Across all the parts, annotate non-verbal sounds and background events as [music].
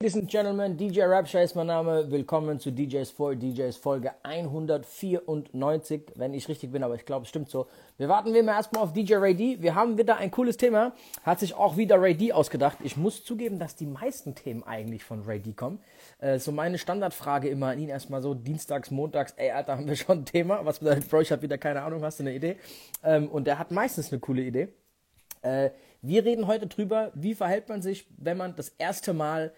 Ladies and Gentlemen, DJ Rapture ist mein Name. Willkommen zu DJs for DJs Folge 194, wenn ich richtig bin, aber ich glaube, es stimmt so. Wir warten wie immer erstmal auf DJ Ray D. Wir haben wieder ein cooles Thema. Hat sich auch wieder Ray D ausgedacht. Ich muss zugeben, dass die meisten Themen eigentlich von Ray D kommen. Äh, so meine Standardfrage immer an ihn erstmal so dienstags, montags, ey Alter, haben wir schon ein Thema? Was bedeutet, Bro, ich habe wieder keine Ahnung, hast du eine Idee? Ähm, und der hat meistens eine coole Idee. Äh, wir reden heute drüber, wie verhält man sich, wenn man das erste Mal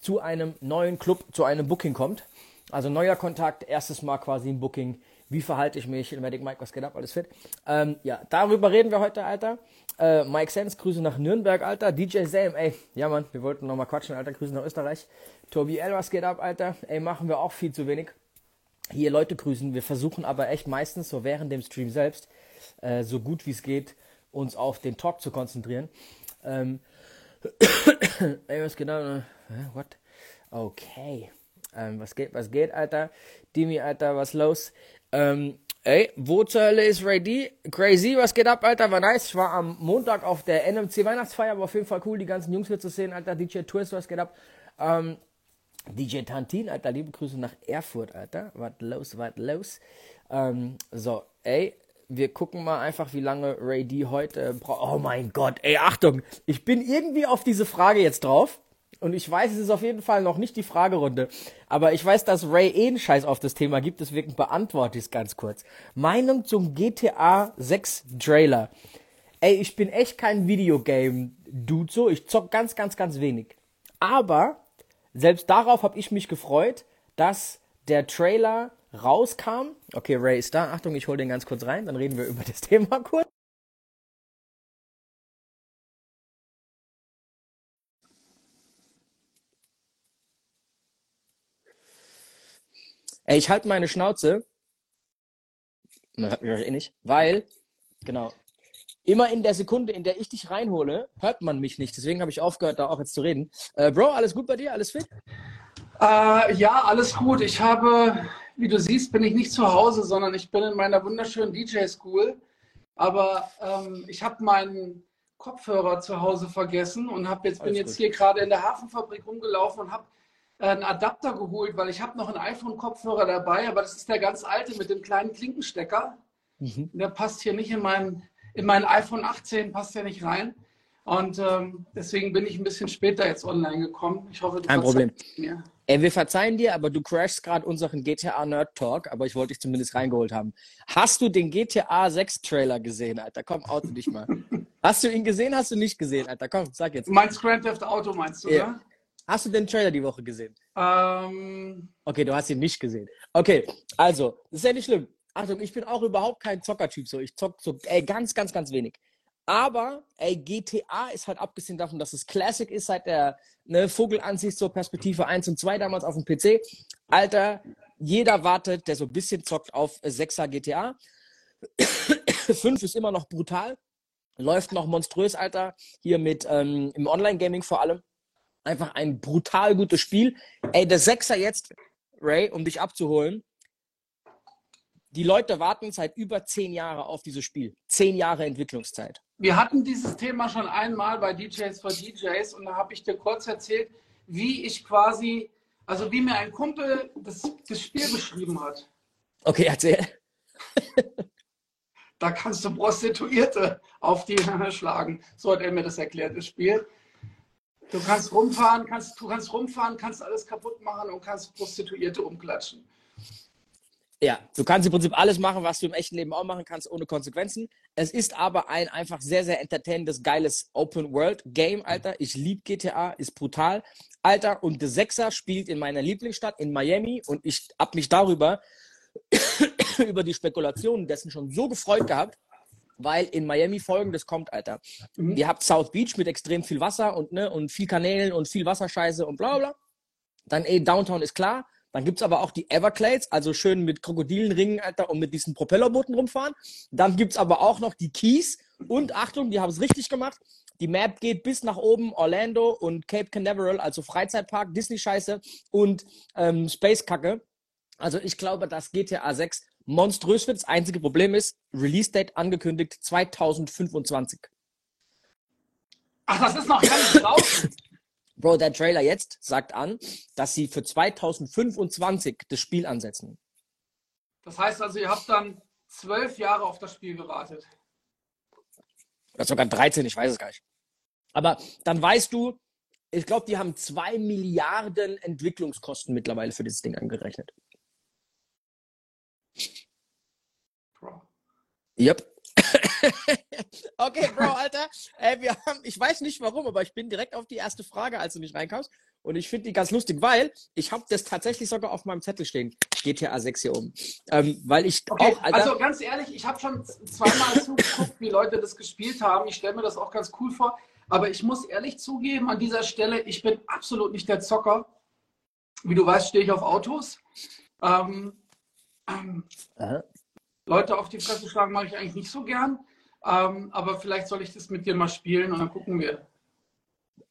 zu einem neuen Club, zu einem Booking kommt. Also neuer Kontakt, erstes Mal quasi ein Booking. Wie verhalte ich mich? Medic Mike, was geht ab? Alles fit? Ähm, ja, darüber reden wir heute, Alter. Äh, Mike Sens, Grüße nach Nürnberg, Alter. DJ Sam, ey, ja Mann, wir wollten nochmal quatschen, Alter. Grüße nach Österreich. Tobi L, was geht ab, Alter? Ey, machen wir auch viel zu wenig. Hier Leute grüßen. Wir versuchen aber echt meistens so während dem Stream selbst, äh, so gut wie es geht, uns auf den Talk zu konzentrieren. Ähm, [coughs] ey, was? Hä, what? Okay. Ähm, was geht, was geht, Alter? Dimi, Alter, was los? Ähm, ey, wo zur Hölle ist Ray D? Crazy, was geht ab, Alter? War nice. Ich war am Montag auf der NMC Weihnachtsfeier, war auf jeden Fall cool, die ganzen Jungs hier zu sehen, Alter. DJ Twist, was geht ab? Ähm, DJ Tantin, Alter, liebe Grüße nach Erfurt, Alter. Was los, was los? Ähm, so, ey, wir gucken mal einfach, wie lange Ray D heute braucht. Oh mein Gott, ey, Achtung, ich bin irgendwie auf diese Frage jetzt drauf. Und ich weiß, es ist auf jeden Fall noch nicht die Fragerunde. Aber ich weiß, dass Ray eh einen Scheiß auf das Thema gibt, deswegen beantworte ich es ganz kurz. Meinung zum GTA 6 Trailer. Ey, ich bin echt kein Videogame-Dude so. Ich zock ganz, ganz, ganz wenig. Aber selbst darauf habe ich mich gefreut, dass der Trailer rauskam. Okay, Ray ist da. Achtung, ich hole den ganz kurz rein, dann reden wir über das [laughs] Thema kurz. Ey, ich halte meine Schnauze. Man hört mich eh nicht. Weil, genau, immer in der Sekunde, in der ich dich reinhole, hört man mich nicht. Deswegen habe ich aufgehört, da auch jetzt zu reden. Äh, Bro, alles gut bei dir? Alles fit? Äh, ja, alles gut. Ich habe, wie du siehst, bin ich nicht zu Hause, sondern ich bin in meiner wunderschönen DJ-School. Aber ähm, ich habe meinen Kopfhörer zu Hause vergessen und hab jetzt, bin jetzt gut. hier gerade in der Hafenfabrik rumgelaufen und habe einen Adapter geholt, weil ich habe noch einen iPhone-Kopfhörer dabei, aber das ist der ganz alte mit dem kleinen Klinkenstecker. Mhm. Der passt hier nicht in mein, in mein iPhone 18, passt ja nicht rein. Und ähm, deswegen bin ich ein bisschen später jetzt online gekommen. Ich hoffe, du Kein Problem. mir. Ey, wir verzeihen dir, aber du crashst gerade unseren GTA Nerd Talk, aber ich wollte dich zumindest reingeholt haben. Hast du den GTA 6 Trailer gesehen, Alter? Komm, oute dich mal. [laughs] Hast du ihn gesehen, hast du nicht gesehen, Alter? Komm, sag jetzt. Meinst Grand Theft Auto, meinst du, Ja. ne? Hast du den Trailer die Woche gesehen? Ähm, Okay, du hast ihn nicht gesehen. Okay, also, das ist ja nicht schlimm. Achtung, ich bin auch überhaupt kein Zockertyp so. Ich zock so ey, ganz, ganz, ganz wenig. Aber, ey, GTA ist halt abgesehen davon, dass es Classic ist, seit der ne, Vogelansicht zur Perspektive 1 und 2 damals auf dem PC. Alter, jeder wartet, der so ein bisschen zockt auf äh, 6er GTA. 5 ist immer noch brutal. Läuft noch monströs, Alter. Hier mit ähm, im Online-Gaming vor allem. Einfach ein brutal gutes Spiel. Ey, der Sechser jetzt, Ray, um dich abzuholen. Die Leute warten seit über zehn Jahren auf dieses Spiel. Zehn Jahre Entwicklungszeit. wir hatten dieses Thema schon einmal bei DJs for DJs und da habe ich dir kurz erzählt, wie ich quasi, also wie mir ein Kumpel das, das Spiel beschrieben hat. Okay, erzähl. [laughs] Da kannst du Prostituierte auf die schlagen. So hat er mir das erklärt, das Spiel. Du kannst rumfahren, kannst, du kannst rumfahren, kannst alles kaputt machen und kannst Prostituierte umklatschen. Ja, du kannst im Prinzip alles machen, was du im echten Leben auch machen kannst, ohne Konsequenzen. Es ist aber ein einfach sehr, sehr entertainendes, geiles Open-World-Game, Alter. Ich liebe GTA, ist brutal. Alter, und der Sechser spielt in meiner Lieblingsstadt, in Miami, und ich hab mich darüber, [coughs] über die Spekulationen dessen schon so gefreut gehabt, weil in Miami folgendes kommt, Alter. Mhm. Ihr habt South Beach mit extrem viel Wasser und, ne, und viel Kanälen und viel Wasserscheiße und bla bla. Dann eh, Downtown ist klar. Dann gibt's aber auch die Everglades, also schön mit Krokodilenringen, Alter, und mit diesen Propellerbooten rumfahren. Dann gibt's aber auch noch die Keys. Und Achtung, die haben es richtig gemacht. Die Map geht bis nach oben, Orlando und Cape Canaveral, also Freizeitpark, Disney-Scheiße und ähm, Space-Kacke. Also ich glaube, dass GTA 6 monströs wird. Das einzige Problem ist, Release-Date angekündigt 2025. Ach, das ist noch gar nicht draußen. Bro, der Trailer jetzt sagt an, dass sie für 2025 das Spiel ansetzen. Das heißt also, ihr habt dann zwölf Jahre auf das Spiel gewartet. Oder sogar 13, ich weiß es gar nicht. Aber dann weißt du, ich glaube, die haben zwei Milliarden Entwicklungskosten mittlerweile für dieses Ding angerechnet. Bro. Yep. [laughs] okay, Bro, Alter. Ey, wir haben, ich weiß nicht warum, aber ich bin direkt auf die erste Frage, als du nicht reinkamst. Und ich finde die ganz lustig, weil ich habe das tatsächlich sogar auf meinem Zettel stehen. GTA 6 hier oben. Ähm, weil ich okay, auch, Alter, Also ganz ehrlich, ich habe schon zweimal [laughs] zugeguckt, wie Leute das gespielt haben. Ich stelle mir das auch ganz cool vor. Aber ich muss ehrlich zugeben, an dieser Stelle, ich bin absolut nicht der Zocker. Wie du weißt, stehe ich auf Autos. Ähm, ähm, Leute auf die Fresse schlagen mache ich eigentlich nicht so gern. Ähm, aber vielleicht soll ich das mit dir mal spielen und dann gucken wir.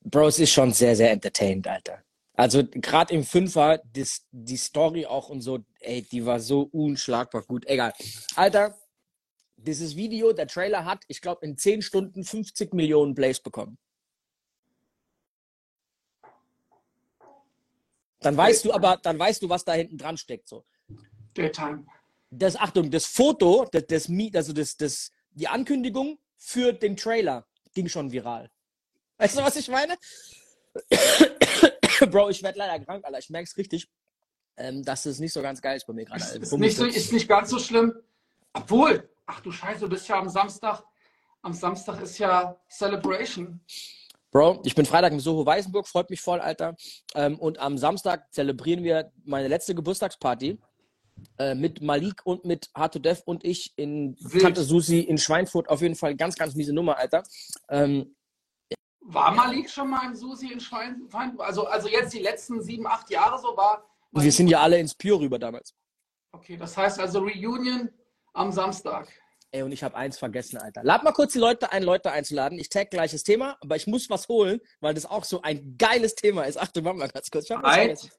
Bro, es ist schon sehr, sehr entertained, Alter. Also gerade im Fünfer, das, die Story auch und so, ey, die war so unschlagbar gut. Egal. Alter, dieses Video, der Trailer hat, ich glaube, in 10 Stunden 50 Millionen Plays bekommen. Dann weißt du aber, dann weißt du, was da hinten dran steckt. So. Daytime. Das, Achtung, das Foto, das, das, also das, das, die Ankündigung für den Trailer ging schon viral. Weißt du, was ich meine? [coughs] Bro, ich werde leider krank, Alter. Ich merke es richtig, ähm, dass es nicht so ganz geil ist bei mir gerade. Ist, ist, nicht so, ist nicht ganz so schlimm. Obwohl, ach du Scheiße, du bist ja am Samstag. Am Samstag ist ja Celebration. Bro, ich bin Freitag in Soho Weißenburg, freut mich voll, Alter. Ähm, und am Samstag zelebrieren wir meine letzte Geburtstagsparty äh, mit Malik und mit Hard2Dev und ich in Wild. Tante Susi in Schweinfurt. Auf jeden Fall ganz, ganz miese Nummer, Alter. Ähm, war Malik schon mal im Susi in Schweinfurt? Also, also jetzt die letzten sieben, acht Jahre so war. Wir sind ja alle ins Pure rüber damals. Okay, das heißt also Reunion am Samstag. Ey, und ich habe eins vergessen, Alter. Lad mal kurz die Leute ein, Leute einzuladen. Ich tag gleiches Thema, aber ich muss was holen, weil das auch so ein geiles Thema ist. Achtung, warte mal ganz kurz. Ich hab was.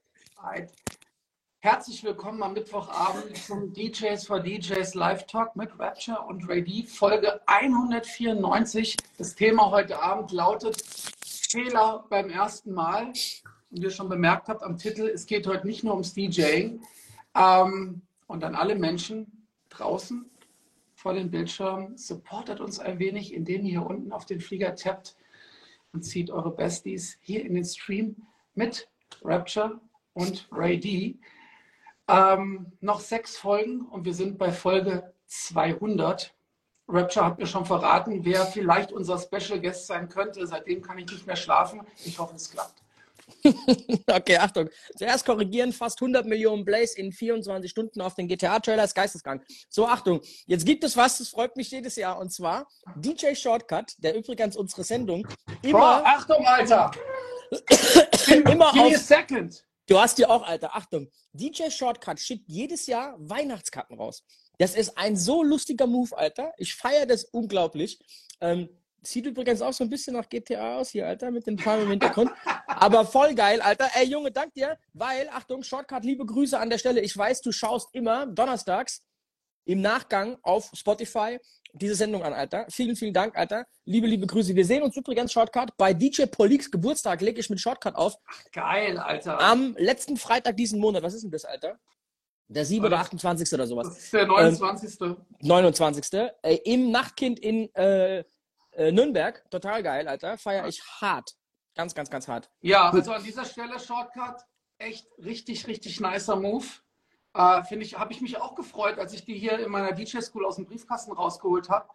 Herzlich willkommen am Mittwochabend zum DJs for DJs Live Talk mit Rapture und Ray D, Folge 194. Das Thema heute Abend lautet Fehler beim ersten Mal. Und ihr schon bemerkt habt am Titel, es geht heute nicht nur ums DJing. Ähm, und an alle Menschen draußen vor den Bildschirmen, supportet uns ein wenig, indem ihr hier unten auf den Flieger tappt und zieht eure Besties hier in den Stream mit Rapture und Ray D. Ähm, noch sechs Folgen und wir sind bei Folge 200. Rapture hat mir schon verraten, wer vielleicht unser Special Guest sein könnte. Seitdem kann ich nicht mehr schlafen. Ich hoffe, es klappt. [laughs] okay, Achtung. Zuerst korrigieren, fast 100 Millionen Blaze in 24 Stunden auf den GTA-Trailer ist geisteskrank. So, Achtung. Jetzt gibt es was, das freut mich jedes Jahr, und zwar DJ Shortcut, der übrigens unsere Sendung immer... Boah, Achtung, Alter! [coughs] immer auf... Second. Du hast ja auch, Alter, Achtung, DJ Shortcut schickt jedes Jahr Weihnachtskarten raus. Das ist ein so lustiger Move, Alter. Ich feiere das unglaublich. Ähm, sieht übrigens auch so ein bisschen nach GTA aus hier, Alter, mit den Palmen im Hintergrund. Aber voll geil, Alter. Ey, Junge, dank dir, weil, Achtung, Shortcut, liebe Grüße an der Stelle. Ich weiß, du schaust immer donnerstags im Nachgang auf Spotify diese Sendung an, Alter. Vielen, vielen Dank, Alter. Liebe, liebe Grüße. Wir sehen uns übrigens, Shortcut, bei DJ Poliks Geburtstag lege ich mit Shortcut auf. Ach, geil, Alter. Am letzten Freitag diesen Monat. Was ist denn das, Alter? Der 7. oder 28. oder sowas. Das ist der 29. Ähm, 29. Äh, Im Nachtkind in äh, äh, Nürnberg. Total geil, Alter. Feier ich hart. Ganz, ganz, ganz hart. Ja, also an dieser Stelle Shortcut. Echt richtig, richtig nicer Move. Äh, Finde ich, habe ich mich auch gefreut, als ich die hier in meiner DJ-School aus dem Briefkasten rausgeholt habe.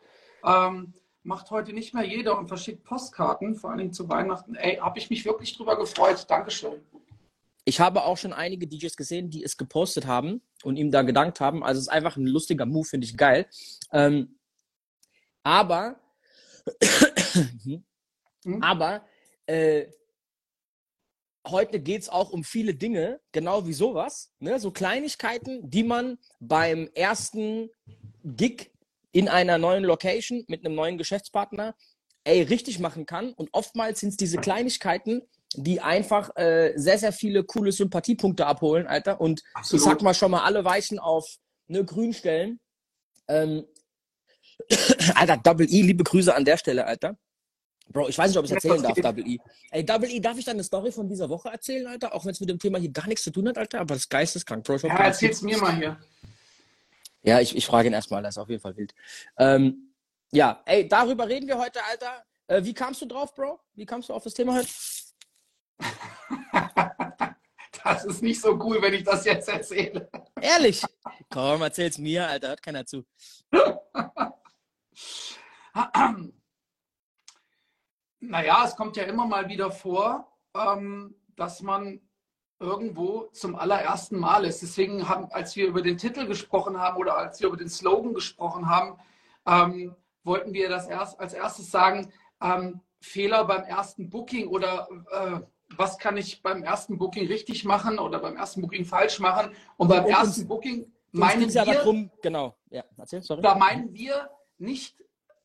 Ähm, macht heute nicht mehr jeder und verschickt Postkarten, vor allem zu Weihnachten. Ey, habe ich mich wirklich drüber gefreut. Dankeschön. Ich habe auch schon einige DJs gesehen, die es gepostet haben und ihm da gedankt haben. Also es ist einfach ein lustiger Move, finde ich geil. Ähm, aber, hm? aber äh, heute geht es auch um viele Dinge, genau wie sowas. Ne? So Kleinigkeiten, die man beim ersten Gig in einer neuen Location mit einem neuen Geschäftspartner ey, richtig machen kann. Und oftmals sind es diese Kleinigkeiten, die einfach äh, sehr, sehr viele coole Sympathiepunkte abholen, Alter. Und Absolut. ich sag mal schon mal alle Weichen auf ne, grün stellen. Ähm, [coughs] Alter, Double E, liebe Grüße an der Stelle, Alter. Bro, ich weiß nicht, ob ich es erzählen darf, Double E. Ey, Double E, darf ich deine Story von dieser Woche erzählen, Alter? Auch wenn es mit dem Thema hier gar nichts zu tun hat, Alter, aber das Geist ist krank, Bro. Ja, erzähl's mir mal hier. Ja, ich, ich frage ihn erstmal, das ist auf jeden Fall wild. Ähm, ja, ey, darüber reden wir heute, Alter. Äh, wie kamst du drauf, Bro? Wie kamst du auf das Thema heute? [laughs] das ist nicht so cool, wenn ich das jetzt erzähle. Ehrlich? Komm, erzähl's mir, Alter, hört keiner zu. [laughs] naja, es kommt ja immer mal wieder vor, ähm, dass man irgendwo zum allerersten Mal ist. Deswegen haben, als wir über den Titel gesprochen haben oder als wir über den Slogan gesprochen haben, ähm, wollten wir das erst als erstes sagen, ähm, Fehler beim ersten Booking oder äh, was kann ich beim ersten Booking richtig machen oder beim ersten Booking falsch machen. Und beim und ersten Booking meinen wir, darum, genau, ja, erzähl, sorry. da meinen wir nicht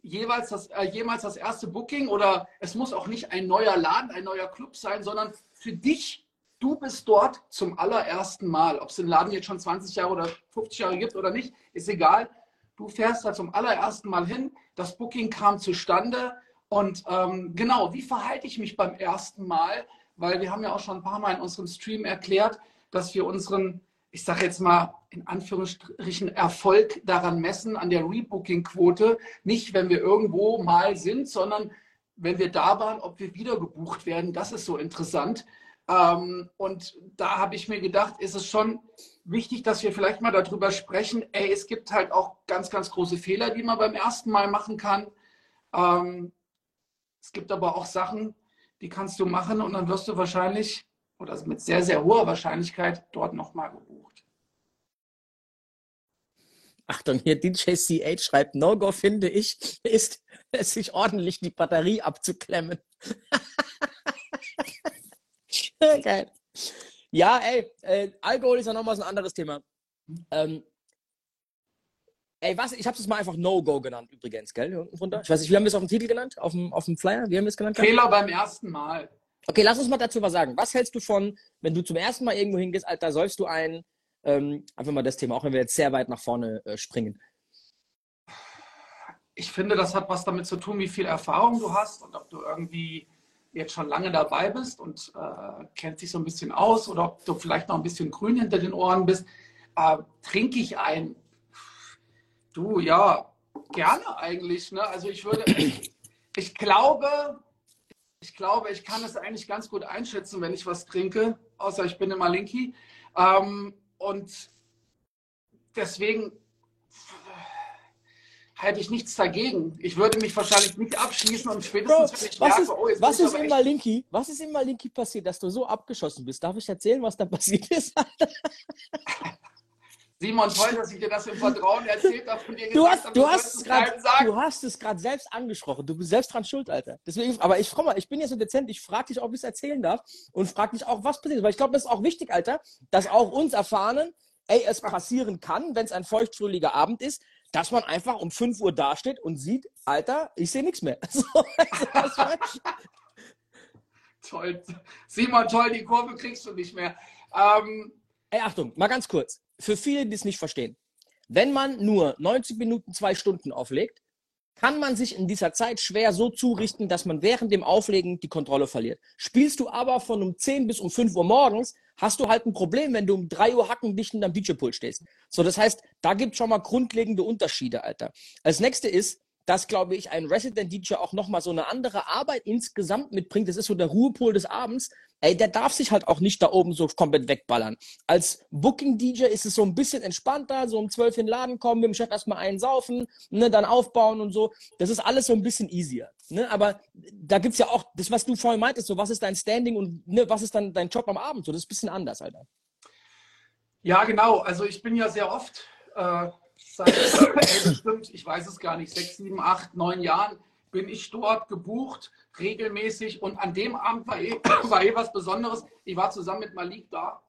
jeweils das, äh, jemals das erste Booking oder es muss auch nicht ein neuer Laden, ein neuer Club sein, sondern für dich, du bist dort zum allerersten Mal. Ob es den Laden jetzt schon 20 Jahre oder 50 Jahre gibt oder nicht, ist egal. Du fährst da zum allerersten Mal hin, das Booking kam zustande und ähm, genau, wie verhalte ich mich beim ersten Mal? Weil wir haben ja auch schon ein paar Mal in unserem Stream erklärt, dass wir unseren ich sage jetzt mal in Anführungsstrichen, Erfolg daran messen, an der Rebooking-Quote. Nicht, wenn wir irgendwo mal sind, sondern wenn wir da waren, ob wir wieder gebucht werden. Das ist so interessant. Ähm, und da habe ich mir gedacht, ist es schon wichtig, dass wir vielleicht mal darüber sprechen. Ey, es gibt halt auch ganz, ganz große Fehler, die man beim ersten Mal machen kann. Ähm, es gibt aber auch Sachen, die kannst du machen und dann wirst du wahrscheinlich oder mit sehr, sehr hoher Wahrscheinlichkeit dort nochmal gebucht. Achtung, hier DJ CH schreibt, No-Go finde ich, ist es sich ordentlich die Batterie abzuklemmen. [laughs] Geil. Ja, ey, äh, Alkohol ist ja nochmal so ein anderes Thema. Ähm, ey, was? Ich habe es mal einfach No-Go genannt übrigens, gell? Ich weiß nicht, wie haben wir es auf dem Titel genannt? Auf dem, auf dem Flyer? Wie haben wir es genannt? Fehler beim ersten Mal. Okay, lass uns mal dazu was sagen. Was hältst du von, wenn du zum ersten Mal irgendwo hingehst, Alter, säufst du ein, ähm, einfach mal das Thema, auch wenn wir jetzt sehr weit nach vorne äh, springen. Ich finde, das hat was damit zu tun, wie viel Erfahrung du hast und ob du irgendwie jetzt schon lange dabei bist und äh, kennt sich so ein bisschen aus oder ob du vielleicht noch ein bisschen grün hinter den Ohren bist. Äh, trinke ich ein? Du, ja, gerne eigentlich. Ne? Also ich würde, [clears throat] ich glaube, ich glaube, ich kann es eigentlich ganz gut einschätzen, wenn ich was trinke, außer ich bin immer Linky. Ähm, und deswegen hätte ich nichts dagegen. Ich würde mich wahrscheinlich nicht abschließen und spätestens, Bro, ich merke, ist, oh, was ist immer Linky? Was ist immer Linky passiert, dass du so abgeschossen bist? Darf ich erzählen, was da [laughs] passiert ist? Simon, toll, dass ich dir das im Vertrauen erzählt habe und dir du hast, du, hast grad, du hast es gerade selbst angesprochen. Du bist selbst dran schuld, Alter. Deswegen, aber ich, mal, ich bin jetzt so dezent, ich frage dich, ob ich es erzählen darf und frage dich auch, was passiert. Weil ich glaube, das ist auch wichtig, Alter, dass auch uns erfahren, ey, es passieren kann, wenn es ein feuchtfröhlicher Abend ist, dass man einfach um 5 Uhr dasteht und sieht, Alter, ich sehe nichts mehr. [laughs] So, [laughs] toll. Simon, toll, die Kurve kriegst du nicht mehr. Ähm, ey, Achtung, mal ganz kurz für viele, die es nicht verstehen. Wenn man nur 90 Minuten, zwei Stunden auflegt, kann man sich in dieser Zeit schwer so zurichten, dass man während dem Auflegen die Kontrolle verliert. Spielst du aber von um 10 bis um 5 Uhr morgens, hast du halt ein Problem, wenn du um 3 Uhr hackendicht in deinem DJ-Pult stehst. So, das heißt, da gibt es schon mal grundlegende Unterschiede, Alter. Als nächste ist, dass, glaube ich, ein Resident DJ auch nochmal so eine andere Arbeit insgesamt mitbringt. Das ist so der Ruhepol des Abends, ey, der darf sich halt auch nicht da oben so komplett wegballern. Als Booking-DJ ist es so ein bisschen entspannter, so um zwölf in den Laden kommen, mit dem Chef erstmal einen saufen, ne, dann aufbauen und so. Das ist alles so ein bisschen easier. Ne? Aber da gibt es ja auch, das, was du vorhin meintest, so was ist dein Standing und ne, was ist dann dein Job am Abend? So, das ist ein bisschen anders, Alter. Ja, genau. Also ich bin ja sehr oft, äh, seit [coughs] bestimmt, ich weiß es gar nicht, sechs, sieben, acht, neun Jahren bin ich dort gebucht, regelmäßig. Und an dem Abend war eh, [coughs] war eh was Besonderes. Ich war zusammen mit Malik da.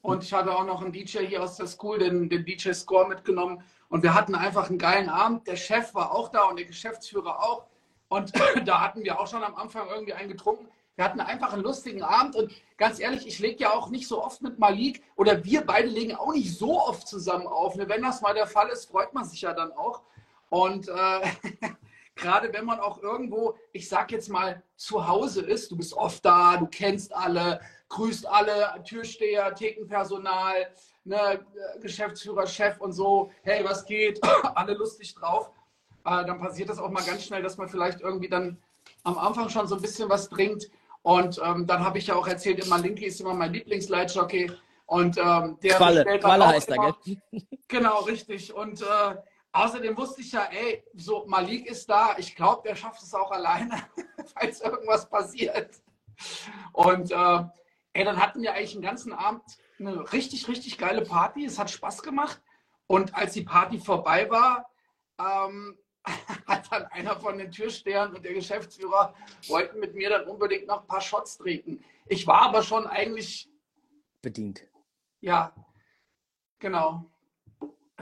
Und ich hatte auch noch einen DJ hier aus der School, den, den DJ Score mitgenommen. Und wir hatten einfach einen geilen Abend. Der Chef war auch da und der Geschäftsführer auch. Und [coughs] da hatten wir auch schon am Anfang irgendwie einen getrunken. Wir hatten einfach einen lustigen Abend und ganz ehrlich, ich lege ja auch nicht so oft mit Malik oder wir beide legen auch nicht so oft zusammen auf. Wenn das mal der Fall ist, freut man sich ja dann auch. Und äh, [laughs] gerade wenn man auch irgendwo, ich sag jetzt mal, zu Hause ist, du bist oft da, du kennst alle, grüßt alle, Türsteher, Thekenpersonal, ne, Geschäftsführer, Chef und so, hey, was geht? [coughs] alle lustig drauf. Äh, dann passiert das auch mal ganz schnell, dass man vielleicht irgendwie dann am Anfang schon so ein bisschen was trinkt. Und ähm, dann habe ich ja auch erzählt, immer Linky ist immer mein Lieblingsleitjockey. Und ähm, der Qualle, Qualle heißt er, gell? [laughs] Genau, richtig. Und äh, außerdem wusste ich ja, ey, so Malik ist da. Ich glaube, der schafft es auch alleine, [laughs] falls irgendwas passiert. Und äh, ey, dann hatten wir eigentlich den ganzen Abend eine richtig, richtig geile Party. Es hat Spaß gemacht. Und als die Party vorbei war, ähm, [laughs] hat dann einer von den Türstehern und der Geschäftsführer wollten mit mir dann unbedingt noch ein paar Shots trinken. Ich war aber schon eigentlich bedient. Ja, genau.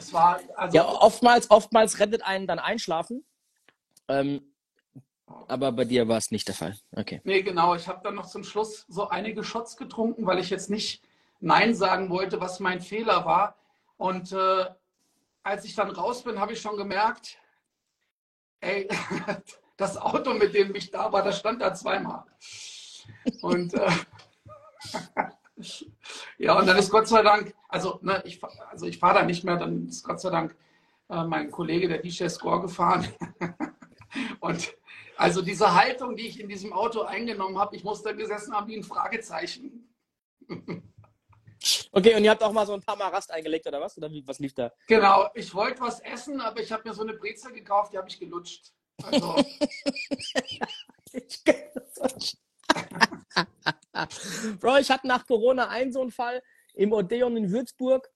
Es war also ja oftmals, oftmals rettet einen dann Einschlafen. Ähm, aber bei dir war es nicht der Fall. Okay. Nee, genau. Ich habe dann noch zum Schluss so einige Shots getrunken, weil ich jetzt nicht Nein sagen wollte, was mein Fehler war. Und äh, als ich dann raus bin, habe ich schon gemerkt, ey, [laughs] das Auto, mit dem ich da war, das stand da zweimal. Und äh, [laughs] ja, und dann ist Gott sei Dank, also, ne, ich, also ich fahre da nicht mehr, dann ist Gott sei Dank äh, mein Kollege, der DJ Score, gefahren. [laughs] und also diese Haltung, die ich in diesem Auto eingenommen habe, ich musste gesessen haben wie ein Fragezeichen. [laughs] Okay, und ihr habt auch mal so ein paar Mal Rast eingelegt oder was? Oder wie, was lief da? Genau, ich wollte was essen, aber ich habe mir so eine Brezel gekauft, die habe ich gelutscht. Also. [laughs] ich [laughs] Bro, ich hatte nach Corona einen so einen Fall im Odeon in Würzburg.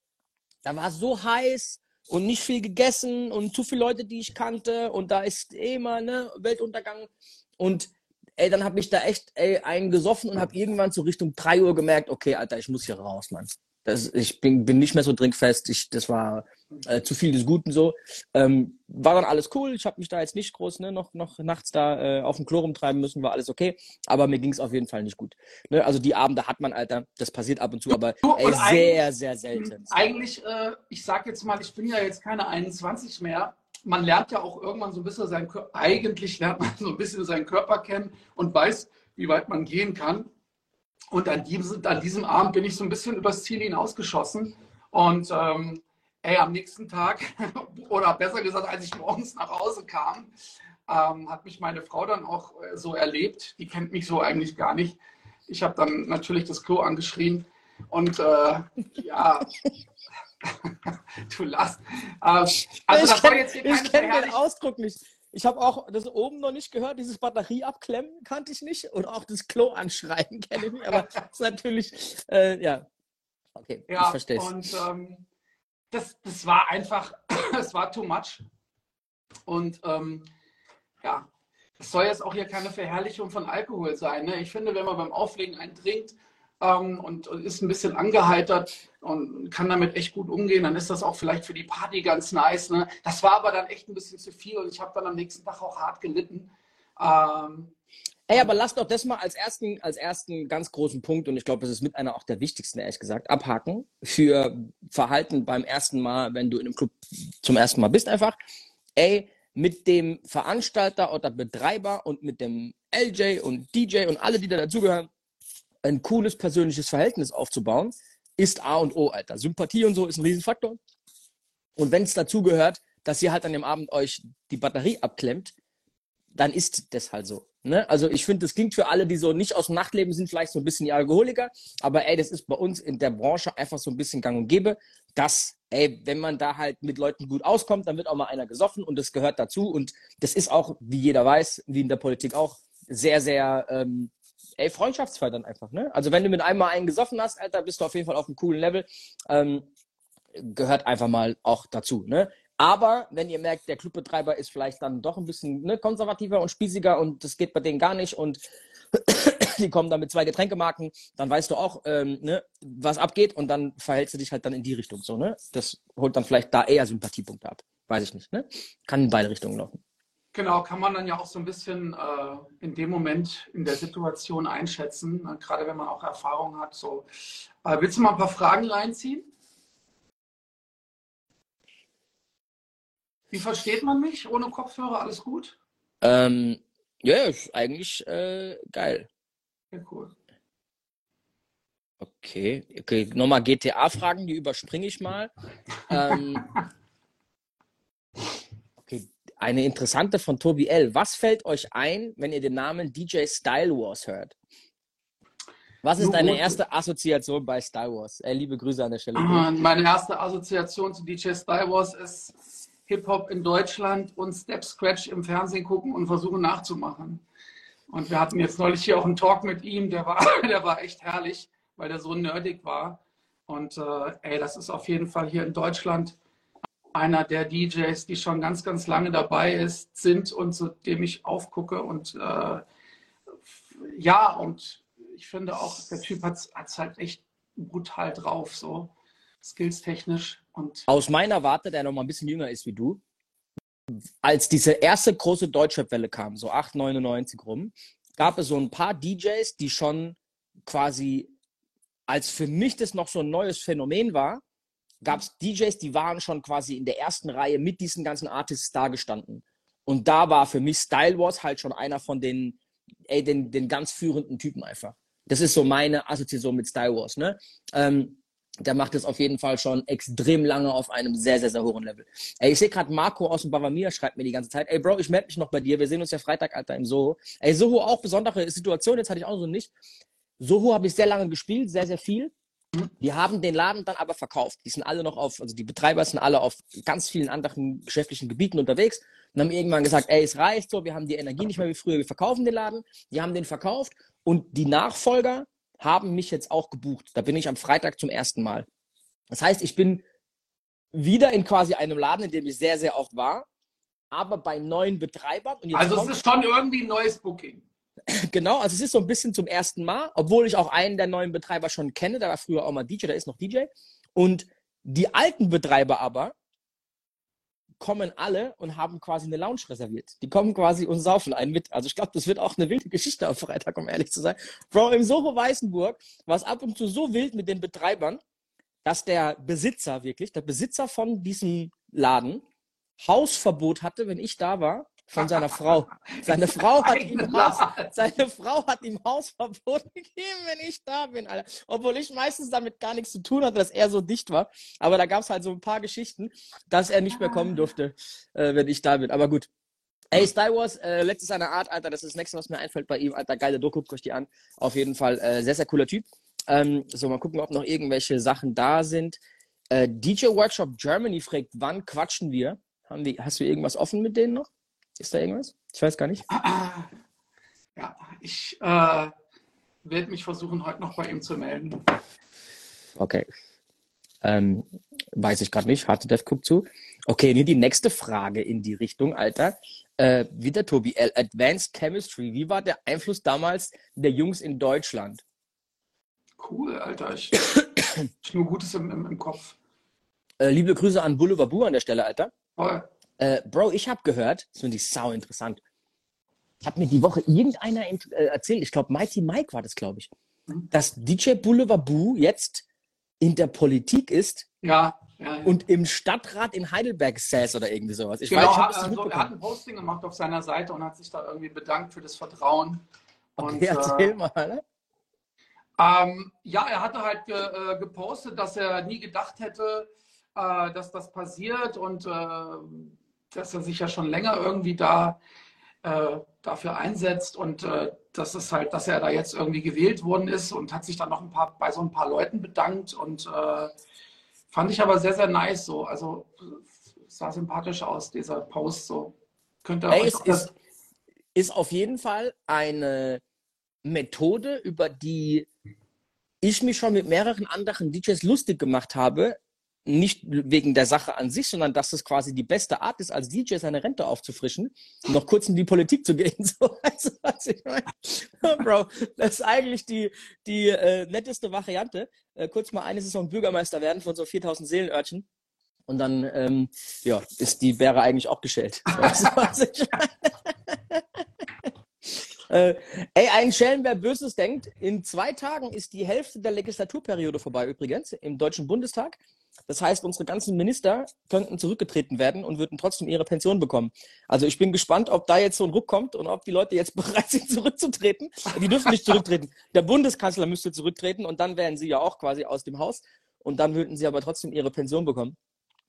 Da war es so heiß und nicht viel gegessen und zu viele Leute, die ich kannte. Und da ist eh immer ne, Weltuntergang. Und ey, dann habe ich da echt ey, einen gesoffen und habe irgendwann so Richtung 3 Uhr gemerkt, okay, Alter, ich muss hier raus, Mann. Das, ich bin, bin nicht mehr so trinkfest. Ich, das war äh, zu viel des Guten so. Ähm, war dann alles cool. Ich habe mich da jetzt nicht groß ne, noch, noch nachts da äh, auf dem Klo rumtreiben müssen, war alles okay. Aber mir ging es auf jeden Fall nicht gut. Ne? Also die Abende hat man, Alter, das passiert ab und zu, aber ey, sehr, sehr selten. Eigentlich, äh, ich sag jetzt mal, ich bin ja jetzt keine 21 mehr. Man lernt ja auch irgendwann so ein bisschen seinen Körper, eigentlich lernt man [laughs] so ein bisschen seinen Körper kennen und weiß, wie weit man gehen kann. Und an diesem, an diesem Abend bin ich so ein bisschen übers Ziel hinausgeschossen. Und ähm, ey, am nächsten Tag, [laughs] oder besser gesagt, als ich morgens nach Hause kam, ähm, hat mich meine Frau dann auch äh, so erlebt. Die kennt mich so eigentlich gar nicht. Ich habe dann natürlich das Klo angeschrien. Und äh, [laughs] ja, [laughs] du lachst. Äh, also ich das war jetzt hier Ich kenne den Ausdruck nicht. Ich habe auch das oben noch nicht gehört, dieses Batterie abklemmen kannte ich nicht und auch das Klo anschreien kenne ich nicht, aber das ist natürlich, äh, ja, okay, ja, ich verstehe es. Und ähm, das, das war einfach, [coughs] es war too much. Und ähm, ja, es soll jetzt auch hier keine Verherrlichung von Alkohol sein. Ne? Ich finde, wenn man beim Auflegen einen trinkt, ähm, und, und, ist ein bisschen angeheitert und kann damit echt gut umgehen, dann ist das auch vielleicht für die Party ganz nice. Ne? Das war aber dann echt ein bisschen zu viel und ich habe dann am nächsten Tag auch hart gelitten. Ähm, Ey, aber lass doch das mal als ersten, als ersten ganz großen Punkt, und ich glaube, das ist mit einer auch der wichtigsten, ehrlich gesagt, abhaken für Verhalten beim ersten Mal, wenn du in einem Club zum ersten Mal bist, einfach. Ey, mit dem Veranstalter oder Betreiber und mit dem LJ und DJ und alle, die da dazugehören, ein cooles persönliches Verhältnis aufzubauen, ist A und O, Alter. Sympathie und so ist ein Riesenfaktor. Und wenn es dazu gehört, dass ihr halt an dem Abend euch die Batterie abklemmt, dann ist das halt so. Ne? Also ich finde, das klingt für alle, die so nicht aus dem Nachtleben sind, vielleicht so ein bisschen die Alkoholiker, aber ey, das ist bei uns in der Branche einfach so ein bisschen gang und gäbe, dass, ey, wenn man da halt mit Leuten gut auskommt, dann wird auch mal einer gesoffen und das gehört dazu und das ist auch, wie jeder weiß, wie in der Politik auch, sehr, sehr ähm, ey, Freundschaftsfall einfach, ne? Also wenn du mit einmal einen gesoffen hast, Alter, bist du auf jeden Fall auf einem coolen Level. Ähm, gehört einfach mal auch dazu, ne? Aber wenn ihr merkt, der Clubbetreiber ist vielleicht dann doch ein bisschen ne, konservativer und spießiger und das geht bei denen gar nicht und [coughs] die kommen dann mit zwei Getränkemarken, dann weißt du auch, ähm, ne, was abgeht und dann verhältst du dich halt dann in die Richtung so, ne? Das holt dann vielleicht da eher Sympathiepunkte ab. Weiß ich nicht, ne? Kann in beide Richtungen laufen. Genau, kann man dann ja auch so ein bisschen äh, in dem Moment in der Situation einschätzen, ne? gerade wenn man auch Erfahrung hat. So. Äh, willst du mal ein paar Fragen reinziehen? Wie versteht man mich ohne Kopfhörer? Alles gut? Ähm, ja, ist eigentlich äh, geil. Ja, cool. Okay, okay. nochmal GTA-Fragen, die überspringe ich mal. ähm, [laughs] okay, eine interessante von Tobi L. Was fällt euch ein, wenn ihr den Namen DJ Style Wars hört? Was ist deine erste Assoziation bei Star Wars? Äh, liebe Grüße an der Stelle. Meine erste Assoziation zu DJ Star Wars ist Hip-Hop in Deutschland und Step Scratch im Fernsehen gucken und versuchen nachzumachen. Und wir hatten jetzt neulich hier auch einen Talk mit ihm, der war, [laughs] der war echt herrlich, weil der so nerdig war. Und äh, ey, das ist auf jeden Fall hier in Deutschland einer der DJs, die schon ganz, ganz lange dabei ist, sind und zu dem ich aufgucke. Und äh, ja, und ich finde auch, der Typ hat es halt echt brutal drauf, so skillstechnisch. Und Aus meiner Warte, der noch mal ein bisschen jünger ist wie du, als diese erste große Deutschrap-Welle kam, so 8, 99 rum, gab es so ein paar DJs, die schon quasi, als für mich das noch so ein neues Phänomen war, gab es DJs, die waren schon quasi in der ersten Reihe mit diesen ganzen Artists da gestanden. Und da war für mich Style Wars halt schon einer von den, ey, den, den ganz führenden Typen einfach. Das ist so meine Assoziation mit Style Wars, ne? Ähm, der macht es auf jeden Fall schon extrem lange auf einem sehr, sehr, sehr hohen Level. Ey, ich sehe gerade Marco aus dem Bavamir schreibt mir die ganze Zeit, ey Bro, ich melde mich noch bei dir, wir sehen uns ja Freitag, Alter, im Soho. Ey, Soho auch besondere Situation, jetzt hatte ich auch so nicht. Soho habe ich sehr lange gespielt, sehr, sehr viel. Die haben den Laden dann aber verkauft. Die sind alle noch auf, also die Betreiber sind alle auf ganz vielen anderen geschäftlichen Gebieten unterwegs und haben irgendwann gesagt, ey, es reicht so, wir haben die Energie nicht mehr wie früher, wir verkaufen den Laden. Die haben den verkauft und die Nachfolger haben mich jetzt auch gebucht. Da bin ich am Freitag zum ersten Mal. Das heißt, ich bin wieder in quasi einem Laden, in dem ich sehr, sehr oft war, aber bei neuen Betreibern. Also es ist schon irgendwie ein neues Booking. [laughs] Genau, also es ist so ein bisschen zum ersten Mal, obwohl ich auch einen der neuen Betreiber schon kenne, der war früher auch mal DJ, der ist noch DJ. Und die alten Betreiber aber kommen alle und haben quasi eine Lounge reserviert. Die kommen quasi und saufen einen mit. Also ich glaube, das wird auch eine wilde Geschichte am Freitag, um ehrlich zu sein. Bro, im Soho Weißenburg war es ab und zu so wild mit den Betreibern, dass der Besitzer wirklich, der Besitzer von diesem Laden, Hausverbot hatte, wenn ich da war, von seiner Frau. Seine Frau hat ihm Haus, seine Frau hat ihm Hausverbot [laughs] gegeben, wenn ich da bin, Alter. Obwohl ich meistens damit gar nichts zu tun hatte, dass er so dicht war. Aber da gab es halt so ein paar Geschichten, dass er nicht mehr kommen durfte, äh, wenn ich da bin. Aber gut. Ey, Star Wars, äh, letztes seiner Art, Alter, das ist das nächste, was mir einfällt bei ihm. Alter, geile Doku, guckt euch die an. Auf jeden Fall äh, sehr, sehr cooler Typ. Ähm, so, mal gucken, ob noch irgendwelche Sachen da sind. Äh, DJ Workshop Germany fragt, wann quatschen wir? Haben wir? Hast du irgendwas offen mit denen noch? Ist da irgendwas? Ich weiß gar nicht. [clears throat] Ja, ich äh, werde mich versuchen, heute noch bei ihm zu melden. Okay. Ähm, weiß ich gerade nicht. Harte Dev guckt zu. Okay, nee, die nächste Frage in die Richtung, Alter. Äh, wieder Tobi L. Advanced Chemistry. Wie war der Einfluss damals der Jungs in Deutschland? Cool, Alter. Ich, [coughs] ich nur Gutes im, im, im Kopf. Äh, liebe Grüße an Boulevard Bu an der Stelle, Alter. Toll. Äh, Bro, ich habe gehört, das finde ich sau interessant. Ich habe mir die Woche irgendeiner äh, erzählt, ich glaube Mighty Mike war das, glaube ich, Mhm. dass DJ Boulevard Bu jetzt in der Politik ist Ja, ja, ja. und im Stadtrat in Heidelberg saß oder irgendwie sowas. Ich genau, weiß, ich nicht also, er hat ein Posting gemacht auf seiner Seite und hat sich da irgendwie bedankt für das Vertrauen. Und, Okay, erzähl äh, mal. Ne? Ähm, ja, er hatte halt ge, äh, gepostet, dass er nie gedacht hätte, äh, dass das passiert und äh, dass er sich ja schon länger irgendwie da äh, dafür einsetzt und äh, dass es halt, dass er da jetzt irgendwie gewählt worden ist und hat sich dann noch ein paar bei so ein paar Leuten bedankt und äh, fand ich aber sehr, sehr nice so. Also sah sympathisch aus, dieser Post so. Könnte Ey, euch es auch das- ist, ist auf jeden Fall eine Methode, über die ich mich schon mit mehreren anderen DJs lustig gemacht habe. Nicht wegen der Sache an sich, sondern dass es quasi die beste Art ist, als DJ seine Rente aufzufrischen, noch kurz in die Politik zu gehen. [laughs] So, weißt was ich meine? [laughs] Bro, das ist eigentlich die, die äh, netteste Variante. Äh, kurz mal eine Saison Bürgermeister werden von so 4000 Seelenörtchen. Und dann, ähm, ja, ist die Bäre eigentlich auch geschält. [laughs] Weißt was ich meine? Äh, ey, ein Schelm, wer Böses denkt. In zwei Tagen ist die Hälfte der Legislaturperiode vorbei übrigens im Deutschen Bundestag. Das heißt, unsere ganzen Minister könnten zurückgetreten werden und würden trotzdem ihre Pension bekommen. Also ich bin gespannt, ob da jetzt so ein Ruck kommt und ob die Leute jetzt [laughs] bereit sind, zurückzutreten. Die dürfen nicht zurücktreten. Der Bundeskanzler müsste zurücktreten und dann wären sie ja auch quasi aus dem Haus. Und dann würden sie aber trotzdem ihre Pension bekommen.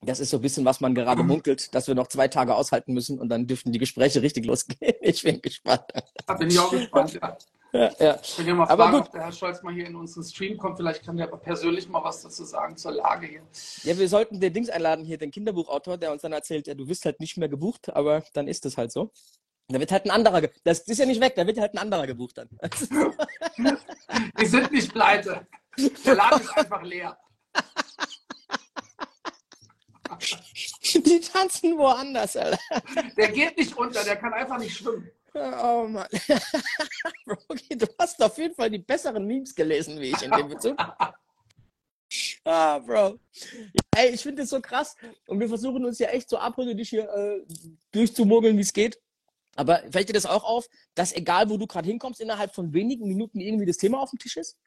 Das ist so ein bisschen, was man gerade munkelt, dass wir noch zwei Tage aushalten müssen und dann dürften die Gespräche richtig losgehen. [laughs] Ich bin gespannt. Da bin ich auch gespannt, ja. Ja, ja. Ich will ja mal fragen, ob der Herr Scholz mal hier in unseren Stream kommt. Vielleicht kann der persönlich mal was dazu sagen zur Lage hier. Ja, wir sollten den Dings einladen hier, den Kinderbuchautor, der uns dann erzählt, ja, du wirst halt nicht mehr gebucht, aber dann ist es halt so. Da wird halt ein anderer, das ist ja nicht weg, da wird halt ein anderer gebucht dann. [laughs] Die sind nicht pleite. Der Laden ist einfach leer. Die tanzen woanders, Alter. Der geht nicht unter, der kann einfach nicht schwimmen. Oh Mann. [laughs] okay, du hast auf jeden Fall die besseren Memes gelesen, wie ich in dem Bezug. [laughs] Ah, Bro. Ey, ich finde das so krass. Und wir versuchen uns ja echt so abrüstig hier äh, durchzumogeln, wie es geht. Aber fällt dir das auch auf, dass egal wo du gerade hinkommst, innerhalb von wenigen Minuten irgendwie das Thema auf dem Tisch ist?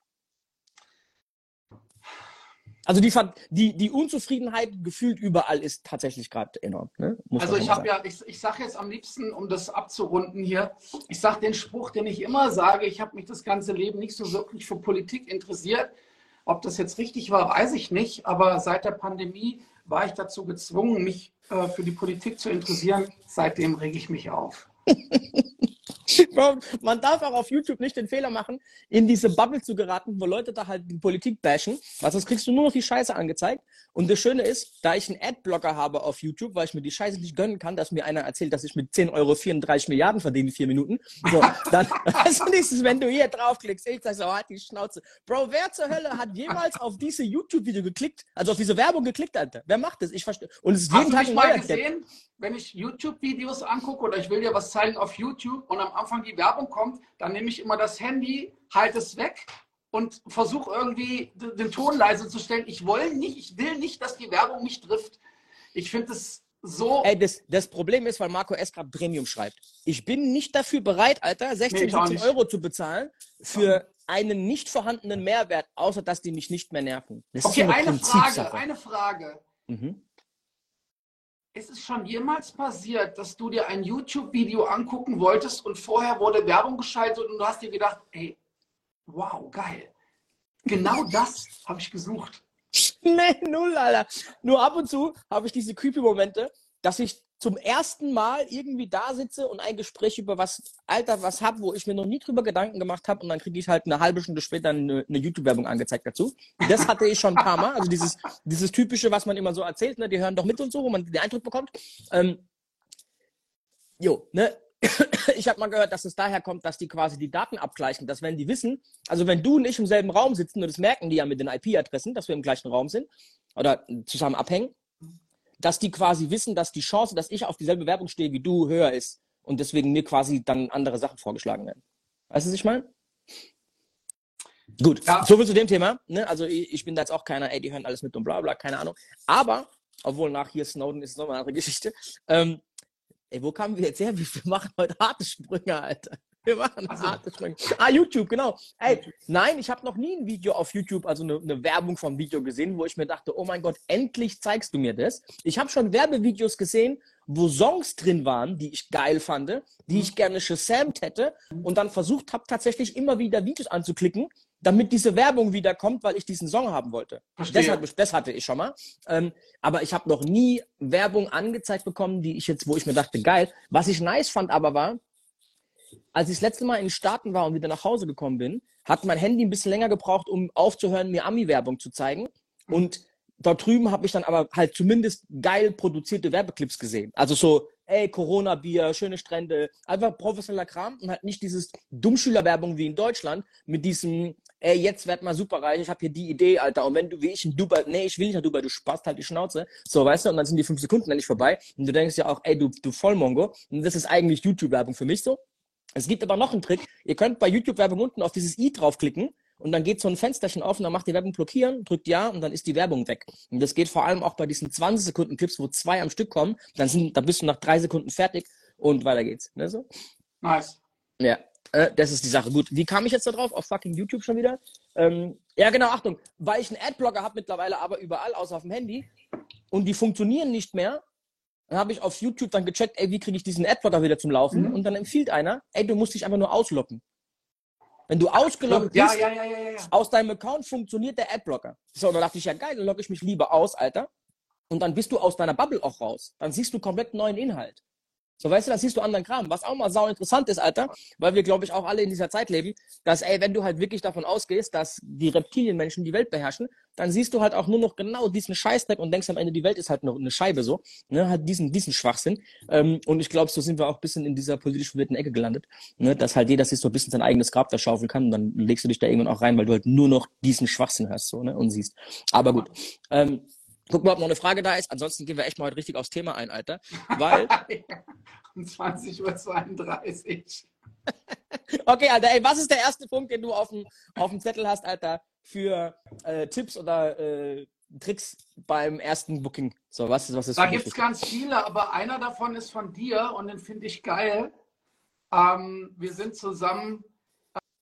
Also die, die, die Unzufriedenheit gefühlt überall ist tatsächlich gerade enorm. Ne? also ich habe ja, ich, ich sage jetzt am liebsten, um das abzurunden hier, ich sage den Spruch, den ich immer sage, ich habe mich das ganze Leben nicht so wirklich für Politik interessiert. Ob das jetzt richtig war, weiß ich nicht, aber seit der Pandemie war ich dazu gezwungen, mich äh, für die Politik zu interessieren. Seitdem rege ich mich auf. [laughs] Man darf auch auf YouTube nicht den Fehler machen, in diese Bubble zu geraten, wo Leute da halt die Politik bashen, weil sonst kriegst du nur noch die Scheiße angezeigt. Und das Schöne ist, da ich einen Adblocker habe auf YouTube, weil ich mir die Scheiße nicht gönnen kann, dass mir einer erzählt, dass ich mit 10 Euro 34 Milliarden verdiene in vier Minuten. So, [laughs] dann, also nächstes, wenn du hier draufklickst, ich sag so, halt die Schnauze. Bro, wer zur Hölle hat jemals auf diese YouTube-Video geklickt, also auf diese Werbung geklickt, Alter? Wer macht das? Ich verstehe. Und es ist jeden Hast Tag mal gesehen, wenn ich YouTube-Videos angucke oder ich will dir was zeigen auf YouTube und am Anfang die Werbung kommt, dann nehme ich immer das Handy, halte es weg und versuche irgendwie den Ton leise zu stellen. Ich will nicht, ich will nicht, dass die Werbung mich trifft. Ich finde es so. Ey, das, das Problem ist, weil Marco S. gerade Premium schreibt. Ich bin nicht dafür bereit, Alter, 16, nee, 17 Euro zu bezahlen für einen nicht vorhandenen Mehrwert, außer dass die mich nicht mehr nerven. Das okay, eine, eine Frage, eine Frage. Mhm. Ist es schon jemals passiert, dass du dir ein YouTube-Video angucken wolltest und vorher wurde Werbung geschaltet und du hast dir gedacht, ey, wow, geil. Genau [laughs] das habe ich gesucht. Nee, null, Alter. Nur ab und zu habe ich diese creepy Momente, dass ich zum ersten Mal irgendwie da sitze und ein Gespräch über was, Alter, was hab, wo ich mir noch nie drüber Gedanken gemacht habe und dann kriege ich halt eine halbe Stunde später eine, eine YouTube-Werbung angezeigt dazu. Das hatte ich schon ein paar Mal. Also dieses, dieses typische, was man immer so erzählt, ne, die hören doch mit und so, wo man den Eindruck bekommt. Ähm, jo, ne, [coughs] ich habe mal gehört, dass es daher kommt, dass die quasi die Daten abgleichen, dass wenn die wissen, also wenn du und ich im selben Raum sitzen, und das merken die ja mit den IP-Adressen, dass wir im gleichen Raum sind oder zusammen abhängen, dass die quasi wissen, dass die Chance, dass ich auf dieselbe Werbung stehe wie du, höher ist und deswegen mir quasi dann andere Sachen vorgeschlagen werden. Weißt du, was ich meine? Gut, ja. soviel zu dem Thema. Ne? Also ich, ich, bin da jetzt auch keiner, ey, die hören alles mit und bla bla, keine Ahnung. Aber, obwohl nach hier Snowden ist es nochmal eine andere [laughs] Geschichte. Ähm, ey, wo kamen wir jetzt her? [laughs] Wir machen heute harte Sprünge, Alter. Wir machen also, harte Sprünge. Ah, YouTube, genau. Ey, nein, ich habe noch nie ein Video auf YouTube, also eine, eine, Werbung vom Video gesehen, wo ich mir dachte, oh mein Gott, endlich zeigst du mir das. Ich habe schon Werbevideos gesehen, wo Songs drin waren, die ich geil fand, die ich gerne shazamt hätte und dann versucht habe, tatsächlich immer wieder Videos anzuklicken, damit diese Werbung wieder kommt, weil ich diesen Song haben wollte. Das, das, hatte ich schon mal. Ähm, aber ich habe noch nie Werbung angezeigt bekommen, die ich jetzt, wo ich mir dachte, geil. Was ich nice fand aber war, als ich das letzte Mal in den Staaten war und wieder nach Hause gekommen bin, hat mein Handy ein bisschen länger gebraucht, um aufzuhören, mir Ami-Werbung zu zeigen. Und dort drüben habe ich dann aber halt zumindest geil produzierte Werbeclips gesehen. Also so, ey, Corona-Bier, schöne Strände, einfach professioneller Kram und halt nicht dieses Dummschülerwerbung wie in Deutschland mit diesem, ey, jetzt werd mal superreich, ich habe hier die Idee, Alter, und wenn du wie ich in Dubai, nee, ich will nicht nach Dubai, du spast halt die Schnauze, so, weißt du, und dann sind die fünf Sekunden endlich vorbei und du denkst ja auch, ey, du, du Vollmongo, und das ist eigentlich YouTube-Werbung für mich so. Es gibt aber noch einen Trick, ihr könnt bei YouTube-Werbung unten auf dieses i draufklicken und dann geht so ein Fensterchen auf und dann macht die Werbung blockieren, drückt ja und dann ist die Werbung weg. Und das geht vor allem auch bei diesen 20 Sekunden Clips, wo zwei am Stück kommen, dann sind, dann bist du nach drei Sekunden fertig und weiter geht's. Ne, so? Nice. Ja, äh, das ist die Sache. Gut, wie kam ich jetzt da drauf? Auf fucking YouTube schon wieder? Ähm, ja, genau, Achtung, weil ich einen Adblocker habe mittlerweile, aber überall, außer auf dem Handy, und die funktionieren nicht mehr, dann habe ich auf YouTube dann gecheckt, ey, wie kriege ich diesen Adblocker wieder zum Laufen? Mhm. Und dann empfiehlt einer, ey, du musst dich einfach nur auslocken. Wenn du ausgeloggt Ja, bist, ja, ja, ja, ja. aus deinem Account funktioniert der Adblocker. So, da dachte ich, ja geil, dann logge ich mich lieber aus, Alter. Und dann bist du aus deiner Bubble auch raus. Dann siehst du komplett neuen Inhalt. So, weißt du, da siehst du anderen Kram. Was auch mal sau interessant ist, Alter, weil wir, glaube ich, auch alle in dieser Zeit leben, dass, ey, wenn du halt wirklich davon ausgehst, dass die Reptilienmenschen die Welt beherrschen, dann siehst du halt auch nur noch genau diesen Scheißdreck und denkst am Ende, die Welt ist halt noch eine Scheibe so, ne, hat diesen, diesen Schwachsinn. Ähm, und ich glaube, so sind wir auch ein bisschen in dieser politisch verwirrten Ecke gelandet, ne, dass halt jeder sich so ein bisschen sein eigenes Grab da schaufeln kann und dann legst du dich da irgendwann auch rein, weil du halt nur noch diesen Schwachsinn hast, so, ne, und siehst. Aber gut. Ähm, Gucken wir, ob noch eine Frage da ist. Ansonsten gehen wir echt mal heute richtig aufs Thema ein, Alter. Weil. [laughs] um 20.32 Uhr. [laughs] okay, Alter, ey, was ist der erste Punkt, den du auf dem, auf dem Zettel hast, Alter, für äh, Tipps oder äh, Tricks beim ersten Booking? So, was ist, was ist Da gibt es ganz viele, aber einer davon ist von dir und den finde ich geil. Ähm, wir sind zusammen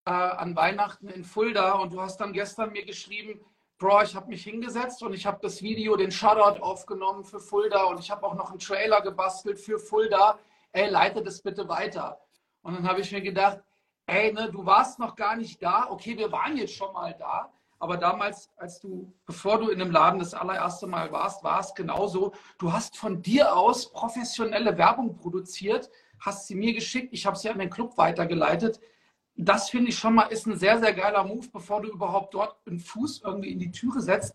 äh, an Weihnachten in Fulda und du hast dann gestern mir geschrieben, Bro, ich habe mich hingesetzt und ich habe das Video, den Shoutout aufgenommen für Fulda und ich habe auch noch einen Trailer gebastelt für Fulda. Ey, leite das bitte weiter. Und dann habe ich mir gedacht, ey, ne, du warst noch gar nicht da. Okay, wir waren jetzt schon mal da. Aber damals, als du, bevor du in dem Laden das allererste Mal warst, war es genauso. Du hast von dir aus professionelle Werbung produziert, hast sie mir geschickt, ich habe sie an den Club weitergeleitet das finde ich schon mal ist ein sehr, sehr geiler Move, bevor du überhaupt dort einen Fuß irgendwie in die Türe setzt.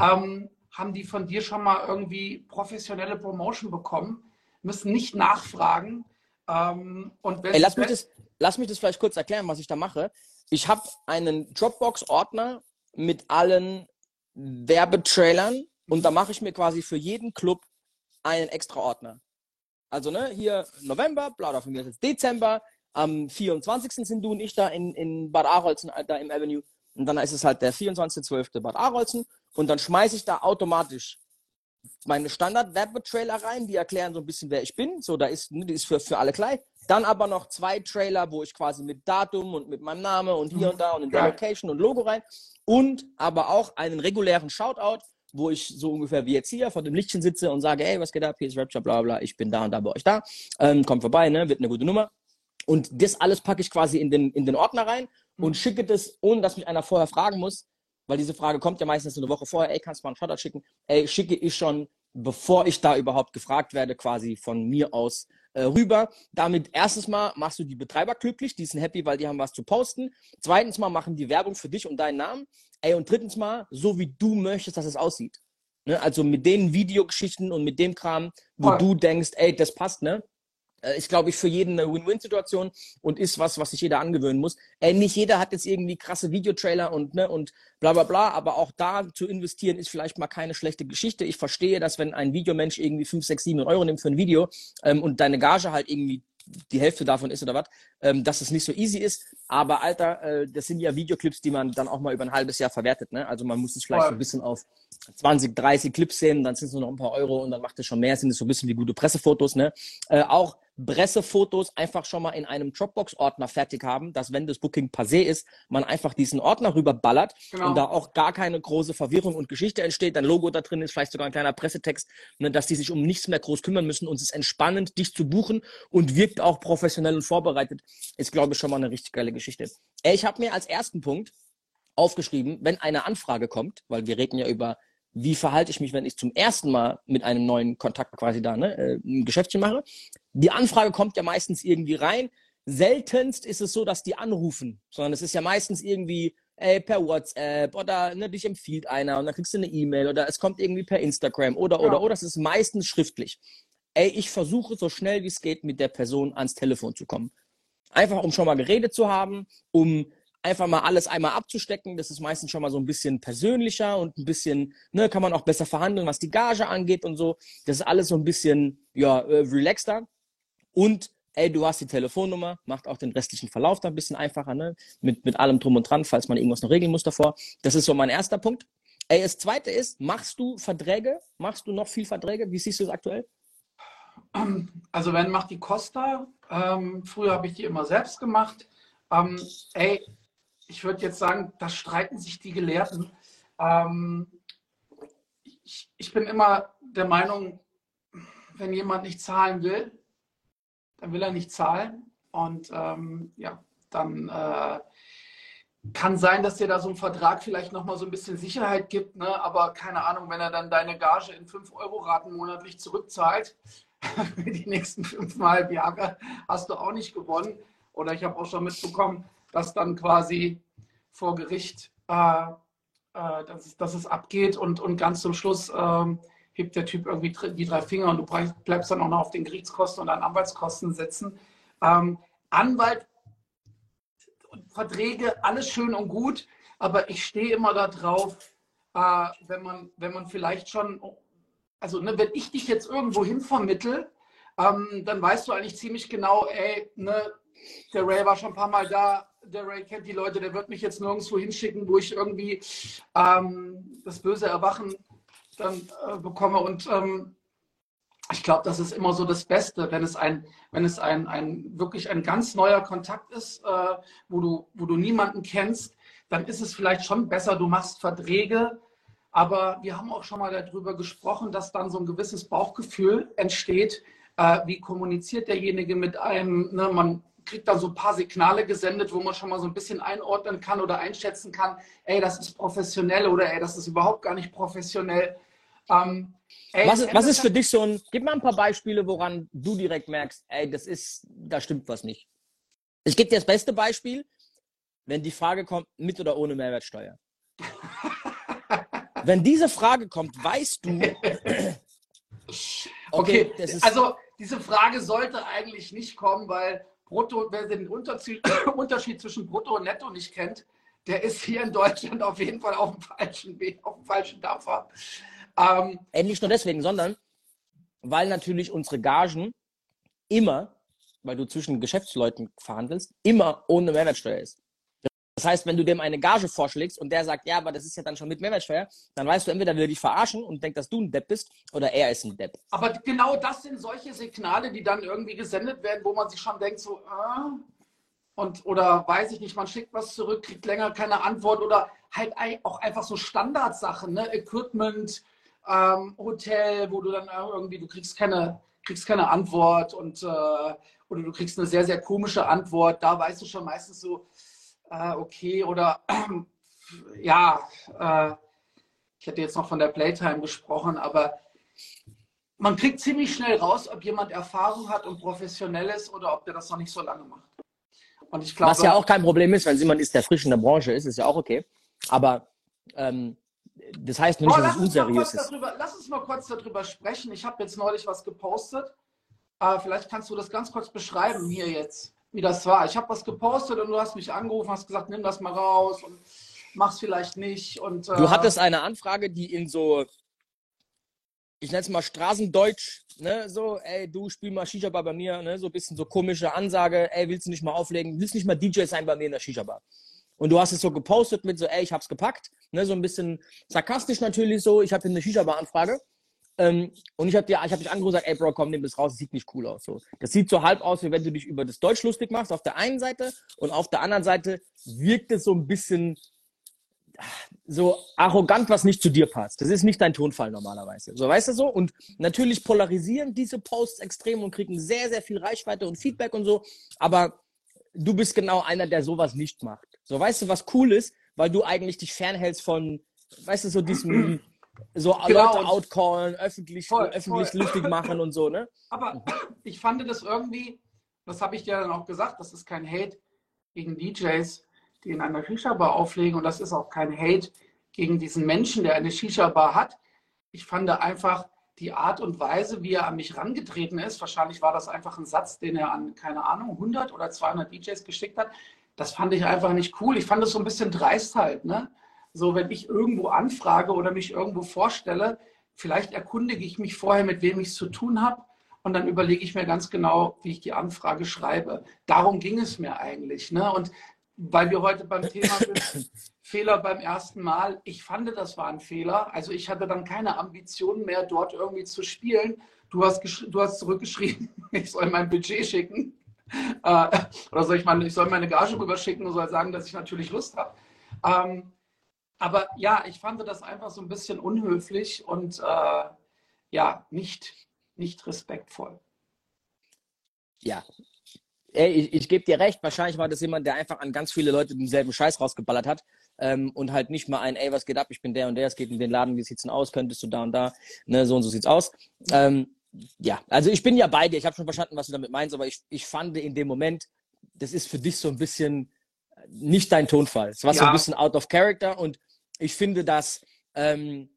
Ähm, haben die von dir schon mal irgendwie professionelle Promotion bekommen, müssen nicht nachfragen. Ähm, und Ey, lass, mich das, lass mich das vielleicht kurz erklären, was ich da mache. Ich habe einen Dropbox-Ordner mit allen Werbetrailern und da mache ich mir quasi für jeden Club einen extra Ordner. Also ne, hier November, bla, da von mir ist jetzt Dezember, am 24. sind du und ich da in, in Bad Arolsen, da im Avenue. Und dann ist es halt der 24.12. Bad Arolsen. Und dann schmeiße ich da automatisch meine Standard-Werbetrailer rein, die erklären so ein bisschen, wer ich bin. So, da ist, die ist für, für alle gleich. Dann aber noch zwei Trailer, wo ich quasi mit Datum und mit meinem Namen und hier und da und in der Location und Logo rein. Und aber auch einen regulären Shoutout, wo ich so ungefähr wie jetzt hier vor dem Lichtchen sitze und sage, hey, was geht ab, hier ist Rapture, bla bla, ich bin da und da bei euch da. Ähm, kommt vorbei, ne? Wird eine gute Nummer. Und das alles packe ich quasi in den, in den Ordner rein und mhm. schicke das, ohne dass mich einer vorher fragen muss, weil diese Frage kommt ja meistens eine Woche vorher, ey, kannst du mal einen Shoutout schicken? Ey, schicke ich schon, bevor ich da überhaupt gefragt werde, quasi von mir aus äh, rüber. Damit erstens mal machst du die Betreiber glücklich, die sind happy, weil die haben was zu posten. Zweitens mal machen die Werbung für dich und deinen Namen. Ey, und drittens mal, so wie du möchtest, dass es aussieht. Ne? Also mit den Videogeschichten und mit dem Kram, wo oh. du denkst, ey, das passt, ne? Äh, ist, glaube ich, für jeden eine Win-Win-Situation und ist was, was sich jeder angewöhnen muss. Äh, nicht jeder hat jetzt irgendwie krasse Videotrailer und, ne, und bla bla bla, aber auch da zu investieren ist vielleicht mal keine schlechte Geschichte. Ich verstehe, dass wenn ein Videomensch irgendwie 5, 6, 7 Euro nimmt für ein Video ähm, und deine Gage halt irgendwie die Hälfte davon ist oder was, ähm, dass es nicht so easy ist. Aber Alter, äh, das sind ja Videoclips, die man dann auch mal über ein halbes Jahr verwertet. Ne? Also man muss es vielleicht so ein bisschen auf 20, 30 Clips sehen, dann sind es nur noch ein paar Euro und dann macht es schon mehr, sind es so ein bisschen wie gute Pressefotos. Ne? Äh, auch Pressefotos einfach schon mal in einem Dropbox-Ordner fertig haben, dass wenn das Booking passé ist, man einfach diesen Ordner rüberballert genau. und da auch gar keine große Verwirrung und Geschichte entsteht, dein Logo da drin ist, vielleicht sogar ein kleiner Pressetext, ne, dass die sich um nichts mehr groß kümmern müssen und es ist entspannend, dich zu buchen und wirkt auch professionell und vorbereitet, ist, glaube ich, schon mal eine richtig geile Geschichte. Ich habe mir als ersten Punkt aufgeschrieben, wenn eine Anfrage kommt, weil wir reden ja über wie verhalte ich mich, wenn ich zum ersten Mal mit einem neuen Kontakt quasi da ne, äh, ein Geschäftchen mache. Die Anfrage kommt ja meistens irgendwie rein. Seltenst ist es so, dass die anrufen, sondern es ist ja meistens irgendwie ey, per WhatsApp oder ne, dich empfiehlt einer und dann kriegst du eine E-Mail oder es kommt irgendwie per Instagram oder, oder, ja. oder. Es ist meistens schriftlich. Ey, ich versuche so schnell wie es geht mit der Person ans Telefon zu kommen. Einfach um schon mal geredet zu haben, um einfach mal alles einmal abzustecken. Das ist meistens schon mal so ein bisschen persönlicher und ein bisschen, ne, kann man auch besser verhandeln, was die Gage angeht und so. Das ist alles so ein bisschen, ja, äh, relaxter. Und ey, du hast die Telefonnummer, macht auch den restlichen Verlauf da ein bisschen einfacher, ne? Mit, mit allem drum und dran, falls man irgendwas noch regeln muss davor. Das ist so mein erster Punkt. Ey, das zweite ist, machst du Verträge? Machst du noch viel Verträge? Wie siehst du es aktuell? Also wenn macht die Costa. Ähm, früher habe ich die immer selbst gemacht. Ähm, ey, ich würde jetzt sagen, da streiten sich die Gelehrten. Ähm, ich, ich bin immer der Meinung, wenn jemand nicht zahlen will, dann will er nicht zahlen. Und ähm, ja, dann äh, kann sein, dass dir da so ein Vertrag vielleicht nochmal so ein bisschen Sicherheit gibt, ne? aber keine Ahnung, wenn er dann deine Gage in 5-Euro-Raten monatlich zurückzahlt, [laughs] die nächsten fünfeinhalb Jahre hast du auch nicht gewonnen. Oder ich habe auch schon mitbekommen, dass dann quasi vor Gericht, äh, äh, dass, dass, es abgeht und, und ganz zum Schluss äh, hebt der Typ irgendwie die drei Finger und du bleibst dann auch noch auf den Gerichtskosten und an Anwaltskosten sitzen. Ähm, Anwalt Verträge, alles schön und gut, aber ich stehe immer darauf, äh, wenn, man, wenn man vielleicht schon, also ne, wenn ich dich jetzt irgendwo hin vermittel, ähm, dann weißt du eigentlich ziemlich genau, ey, ne, der Ray war schon ein paar Mal da, der Ray kennt die Leute, der wird mich jetzt nirgendwo hinschicken, wo ich irgendwie ähm, das böse Erwachen dann äh, bekomme. Und ähm, ich glaube, das ist immer so das Beste, wenn es ein, wenn es ein, ein wirklich ein ganz neuer Kontakt ist, äh, wo, du, wo du niemanden kennst, dann ist es vielleicht schon besser, du machst Verträge. Aber wir haben auch schon mal darüber gesprochen, dass dann so ein gewisses Bauchgefühl entsteht. Äh, wie kommuniziert derjenige mit einem? Ne? Man kriegt dann so ein paar Signale gesendet, wo man schon mal so ein bisschen einordnen kann oder einschätzen kann, ey, das ist professionell oder ey, das ist überhaupt gar nicht professionell. Ähm, ey, was, ist, was ist für dich so ein, gib mal ein paar Beispiele, woran du direkt merkst, ey, das ist, da stimmt was nicht. Ich gebe dir das beste Beispiel, wenn die Frage kommt, mit oder ohne Mehrwertsteuer. [laughs] wenn diese Frage kommt, weißt du, [laughs] okay, okay also diese Frage sollte eigentlich nicht kommen, weil Brutto, wer den [coughs] Unterschied, zwischen Brutto und Netto nicht kennt, der ist hier in Deutschland auf jeden Fall auf dem falschen Weg, auf dem falschen Dampfer. Ähm, äh, nicht nur deswegen, sondern weil natürlich unsere Gagen immer, weil du zwischen Geschäftsleuten verhandelst, immer ohne Mehrwertsteuer ist. Das heißt, wenn du dem eine Gage vorschlägst und der sagt, ja, aber das ist ja dann schon mit Mehrwertsteuer, dann weißt du, entweder will er dich verarschen und denkt, dass du ein Depp bist oder er ist ein Depp. Aber genau das sind solche Signale, die dann irgendwie gesendet werden, wo man sich schon denkt, so, äh, und, oder weiß ich nicht, man schickt was zurück, kriegt länger keine Antwort oder halt auch einfach so Standardsachen, ne? Equipment, ähm, Hotel, wo du dann irgendwie, du kriegst keine, kriegst keine Antwort und äh, oder du kriegst eine sehr, sehr komische Antwort. Da weißt du schon meistens so, äh, okay, oder äh, [clears throat] ja, äh, ich hätte jetzt noch von der Playtime gesprochen, aber man kriegt ziemlich schnell raus, ob jemand Erfahrung hat und professionell ist oder ob der das noch nicht so lange macht. Und ich glaube, Was ja auch kein Problem ist, wenn jemand ist, der frisch in der Branche ist, ist ja auch okay. Aber ähm, das heißt nicht, oh, dass es unseriös ist. Darüber, lass uns mal kurz darüber sprechen. Ich habe jetzt neulich was gepostet. Äh, vielleicht kannst du das ganz kurz beschreiben hier jetzt, wie das war. Ich habe was gepostet und du hast mich angerufen, hast gesagt, nimm das mal raus und mach's vielleicht nicht. Und, äh, du hattest eine Anfrage, die in so, ich nenne es mal Straßendeutsch, ne, so, ey, du spiel mal Shisha-Bar bei mir, ne, so ein bisschen so komische Ansage, ey, willst du nicht mal auflegen, willst du nicht mal DJ sein bei mir in der Shisha-Bar? Und du hast es so gepostet mit so, ey, ich hab's gepackt. Ne, so ein bisschen sarkastisch natürlich so. Ich habe eine Shisha-Bar-Anfrage. Ähm, und ich habe dir, dich angerufen gesagt, ey Bro, komm, nimm das raus, das sieht nicht cool aus. So. Das sieht so halb aus, wie wenn du dich über das Deutsch lustig machst auf der einen Seite und auf der anderen Seite wirkt es so ein bisschen so arrogant, was nicht zu dir passt. Das ist nicht dein Tonfall normalerweise. So, weißt du so? Und natürlich polarisieren diese Posts extrem und kriegen sehr, sehr viel Reichweite und Feedback und so. Aber du bist genau einer, der sowas nicht macht. So, weißt du, was cool ist, weil du eigentlich dich fernhältst von, weißt du, so diesem, so genau. Leute outcallen, öffentlich, voll, öffentlich voll. lustig machen und so, ne? Aber ich fand das irgendwie, das habe ich dir dann auch gesagt, das ist kein Hate gegen DJs, die in einer Shisha-Bar auflegen und das ist auch kein Hate gegen diesen Menschen, der eine Shisha-Bar hat. Ich fand einfach, die Art und Weise, wie er an mich rangetreten ist, wahrscheinlich war das einfach ein Satz, den er an, keine Ahnung, 100 oder 200 DJs geschickt hat, das fand ich einfach nicht cool. Ich fand das so ein bisschen dreist halt, ne? So, wenn ich irgendwo anfrage oder mich irgendwo vorstelle, vielleicht erkundige ich mich vorher, mit wem ich es zu tun habe und dann überlege ich mir ganz genau, wie ich die Anfrage schreibe. Darum ging es mir eigentlich. Ne? Und weil wir heute beim Thema sind, [coughs] Fehler beim ersten Mal. Ich fand, das war ein Fehler. Also ich hatte dann keine Ambitionen mehr, dort irgendwie zu spielen. Du hast, du hast zurückgeschrieben, [laughs] ich soll mein Budget schicken. Äh, oder soll ich, meine, ich soll meine Gage rüberschicken und soll sagen, dass ich natürlich Lust habe. Ähm, aber ja, ich fand das einfach so ein bisschen unhöflich und äh, ja, nicht, nicht respektvoll. Ja. Ey, ich, ich gebe dir recht, wahrscheinlich war das jemand, der einfach an ganz viele Leute denselben Scheiß rausgeballert hat ähm, und halt nicht mal ein, ey, was geht ab, ich bin der und der, es geht in den Laden, wie sieht's denn aus, könntest du da und da, ne, so und so sieht's aus. Ähm, ja, also ich bin ja bei dir, ich habe schon verstanden, was du damit meinst, aber ich, ich fand in dem Moment, das ist für dich so ein bisschen nicht dein Tonfall. Es war ja. so ein bisschen out of character und ich finde, dass, ähm,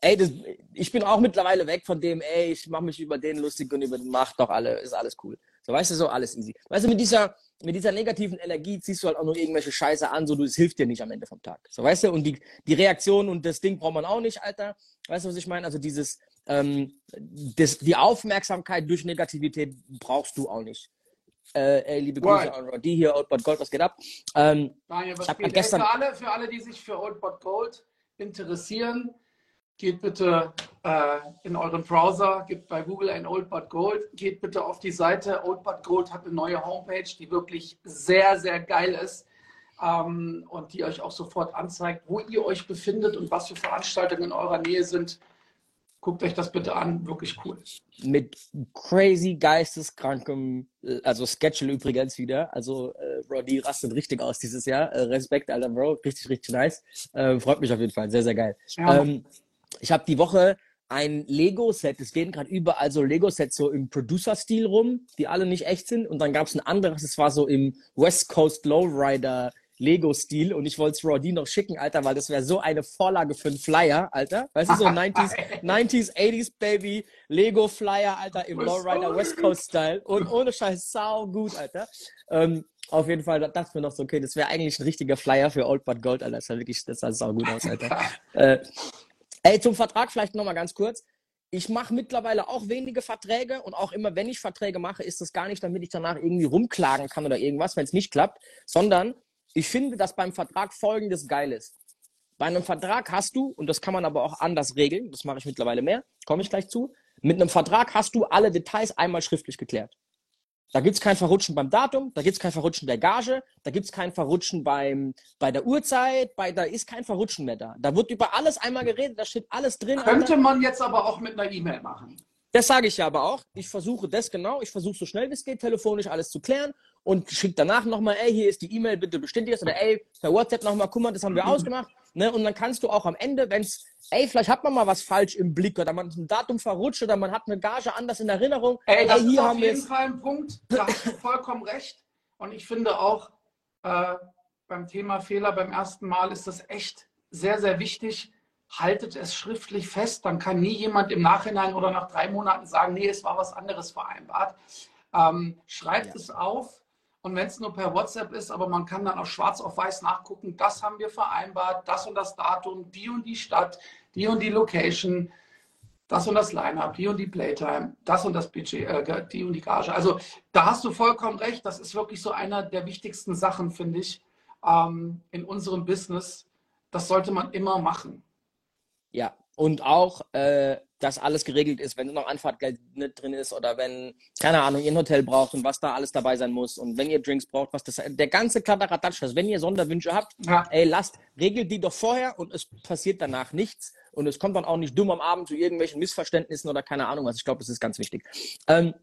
ey, das, ich bin auch mittlerweile weg von dem, ey, ich mache mich über den lustig und über den macht doch alle, ist alles cool. So, weißt du, so alles easy. Weißt du, mit dieser, mit dieser negativen Energie ziehst du halt auch nur irgendwelche Scheiße an, so es hilft dir nicht am Ende vom Tag. So, weißt du, und die, die Reaktion und das Ding braucht man auch nicht, Alter. Weißt du, was ich meine? Also dieses, ähm, das, die Aufmerksamkeit durch Negativität brauchst du auch nicht. Äh, ey, liebe Grüße an Roddy hier, Oldbot Gold, was geht ab? Ähm, Daniel, was geht? Gestern... Für, alle, für alle, die sich für Oldbot Gold interessieren, geht bitte äh, in euren Browser, gebt bei Google ein Oldbot Gold, geht bitte auf die Seite. Oldbot Gold hat eine neue Homepage, die wirklich sehr, sehr geil ist ähm, und die euch auch sofort anzeigt, wo ihr euch befindet und was für Veranstaltungen in eurer Nähe sind. Guckt euch das bitte an, wirklich cool. Mit crazy geisteskrankem, also Schedule übrigens wieder. Also äh, Roddy rastet richtig aus dieses Jahr. Äh, Respekt, Alter Bro, richtig, richtig nice. Äh, freut mich auf jeden Fall, sehr, sehr geil. Ja. Ähm, ich habe die Woche ein Lego-Set, es gehen gerade überall so Lego-Sets so im Producer-Stil rum, die alle nicht echt sind. Und dann gab es ein anderes, es war so im West Coast Lowrider Lego-Stil und ich wollte es Roddy noch schicken, Alter, weil das wäre so eine Vorlage für einen Flyer, Alter. Weißt du, so 90s, 90s, 80s Baby Lego-Flyer, Alter, im Lowrider West Coast-Style und ohne Scheiß sau gut, Alter. Ähm, auf jeden Fall dachte ich mir noch so, okay, das wäre eigentlich ein richtiger Flyer für Old But Gold, Alter. Das sah wirklich, das sah sau gut aus, Alter. [laughs] äh, ey, zum Vertrag vielleicht nochmal ganz kurz ich mache mittlerweile auch wenige Verträge und auch immer, wenn ich Verträge mache, ist das gar nicht, damit ich danach irgendwie rumklagen kann oder irgendwas, wenn es nicht klappt, sondern ich finde, dass beim Vertrag folgendes geil ist. Bei einem Vertrag hast du, und das kann man aber auch anders regeln, das mache ich mittlerweile mehr, komme ich gleich zu, mit einem Vertrag hast du alle Details einmal schriftlich geklärt. Da gibt es kein Verrutschen beim Datum, da gibt es kein Verrutschen der Gage, da gibt es kein Verrutschen beim, bei der Uhrzeit, bei, da ist kein Verrutschen mehr da. Da wird über alles einmal geredet, da steht alles drin. Könnte Alter. man jetzt aber auch mit einer E-Mail machen. Das sage ich ja aber auch. Ich versuche das genau, ich versuche so schnell wie es geht, telefonisch alles zu klären und schickt danach nochmal, ey, hier ist die E-Mail, bitte bestätigt das oder ey, per WhatsApp nochmal, guck mal, das haben wir mhm. ausgemacht. Ne? Und dann kannst du auch am Ende, wenn es, ey, vielleicht hat man mal was falsch im Blick oder man ein Datum verrutscht oder man hat eine Gage anders in Erinnerung. Ey, das ey, hier ist auf jeden Fall ein Punkt, da hast du vollkommen recht. Und ich finde auch äh, beim Thema Fehler beim ersten Mal ist das echt sehr, sehr wichtig. Haltet es schriftlich fest, dann kann nie jemand im Nachhinein oder nach drei Monaten sagen, nee, es war was anderes vereinbart. Ähm, schreibt ja. es auf, und wenn es nur per WhatsApp ist, aber man kann dann auch schwarz auf weiß nachgucken, das haben wir vereinbart, das und das Datum, die und die Stadt, die und die Location, das und das Line-Up, die und die Playtime, das und das Budget, äh, die und die Gage. Also da hast du vollkommen recht. Das ist wirklich so einer der wichtigsten Sachen, finde ich, ähm, in unserem Business. Das sollte man immer machen. Ja, und auch, äh, dass alles geregelt ist, wenn noch Anfahrtgeld nicht drin ist oder wenn, keine Ahnung, ihr ein Hotel braucht und was da alles dabei sein muss und wenn ihr Drinks braucht, was das, der ganze Kladderadatsch, also wenn ihr Sonderwünsche habt, ja. ey, lasst, regelt die doch vorher und es passiert danach nichts und es kommt dann auch nicht dumm am Abend zu irgendwelchen Missverständnissen oder keine Ahnung was. Ich glaube, das ist ganz wichtig. Ähm,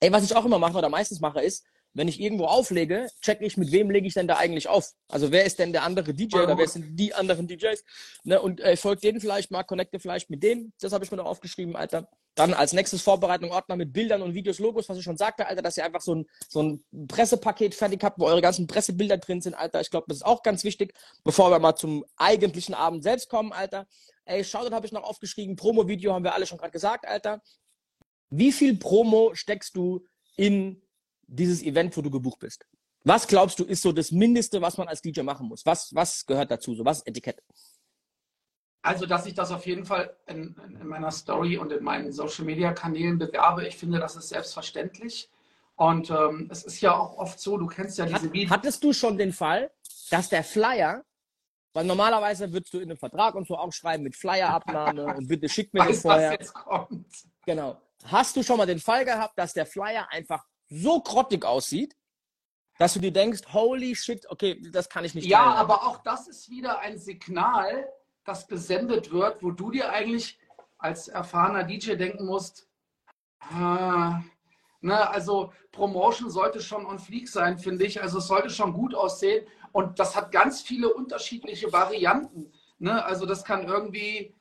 ey, was ich auch immer mache oder meistens mache, ist, wenn ich irgendwo auflege, checke ich, mit wem lege ich denn da eigentlich auf? Also wer ist denn der andere DJ oder wer sind die anderen DJs? Ne, und äh, folgt denen vielleicht mal, connecte vielleicht mit dem. Das habe ich mir noch aufgeschrieben, Alter. Dann als nächstes Vorbereitung Ordner mit Bildern und Videos, Logos, was ich schon sagte, Alter, dass ihr einfach so ein, so ein Pressepaket fertig habt, wo eure ganzen Pressebilder drin sind, Alter. Ich glaube, das ist auch ganz wichtig, bevor wir mal zum eigentlichen Abend selbst kommen, Alter. Ey, Shoutout habe ich noch aufgeschrieben. Promo-Video haben wir alle schon gerade gesagt, Alter. Wie viel Promo steckst du in dieses Event, wo du gebucht bist? Was glaubst du, ist so das Mindeste, was man als DJ machen muss? Was, was gehört dazu? So was Etikett? Also, dass ich das auf jeden Fall in, in meiner Story und in meinen Social Media Kanälen bewerbe, ich finde, das ist selbstverständlich. Und ähm, es ist ja auch oft so, du kennst ja diese Videos. Hattest du schon den Fall, dass der Flyer, weil normalerweise würdest du in einem Vertrag und so auch schreiben mit Flyerabnahme und bitte schick mir [laughs] Weiß, das vorher. Was jetzt kommt. Genau. Hast du schon mal den Fall gehabt, dass der Flyer einfach so grottig aussieht, dass du dir denkst, holy shit, okay, das kann ich nicht. Ja, teilen. aber auch das ist wieder ein Signal, das gesendet wird, wo du dir eigentlich als erfahrener DJ denken musst, ah, ne, also Promotion sollte schon on fleek sein, finde ich. Also es sollte schon gut aussehen. Und das hat ganz viele unterschiedliche Varianten. Ne? Also das kann irgendwie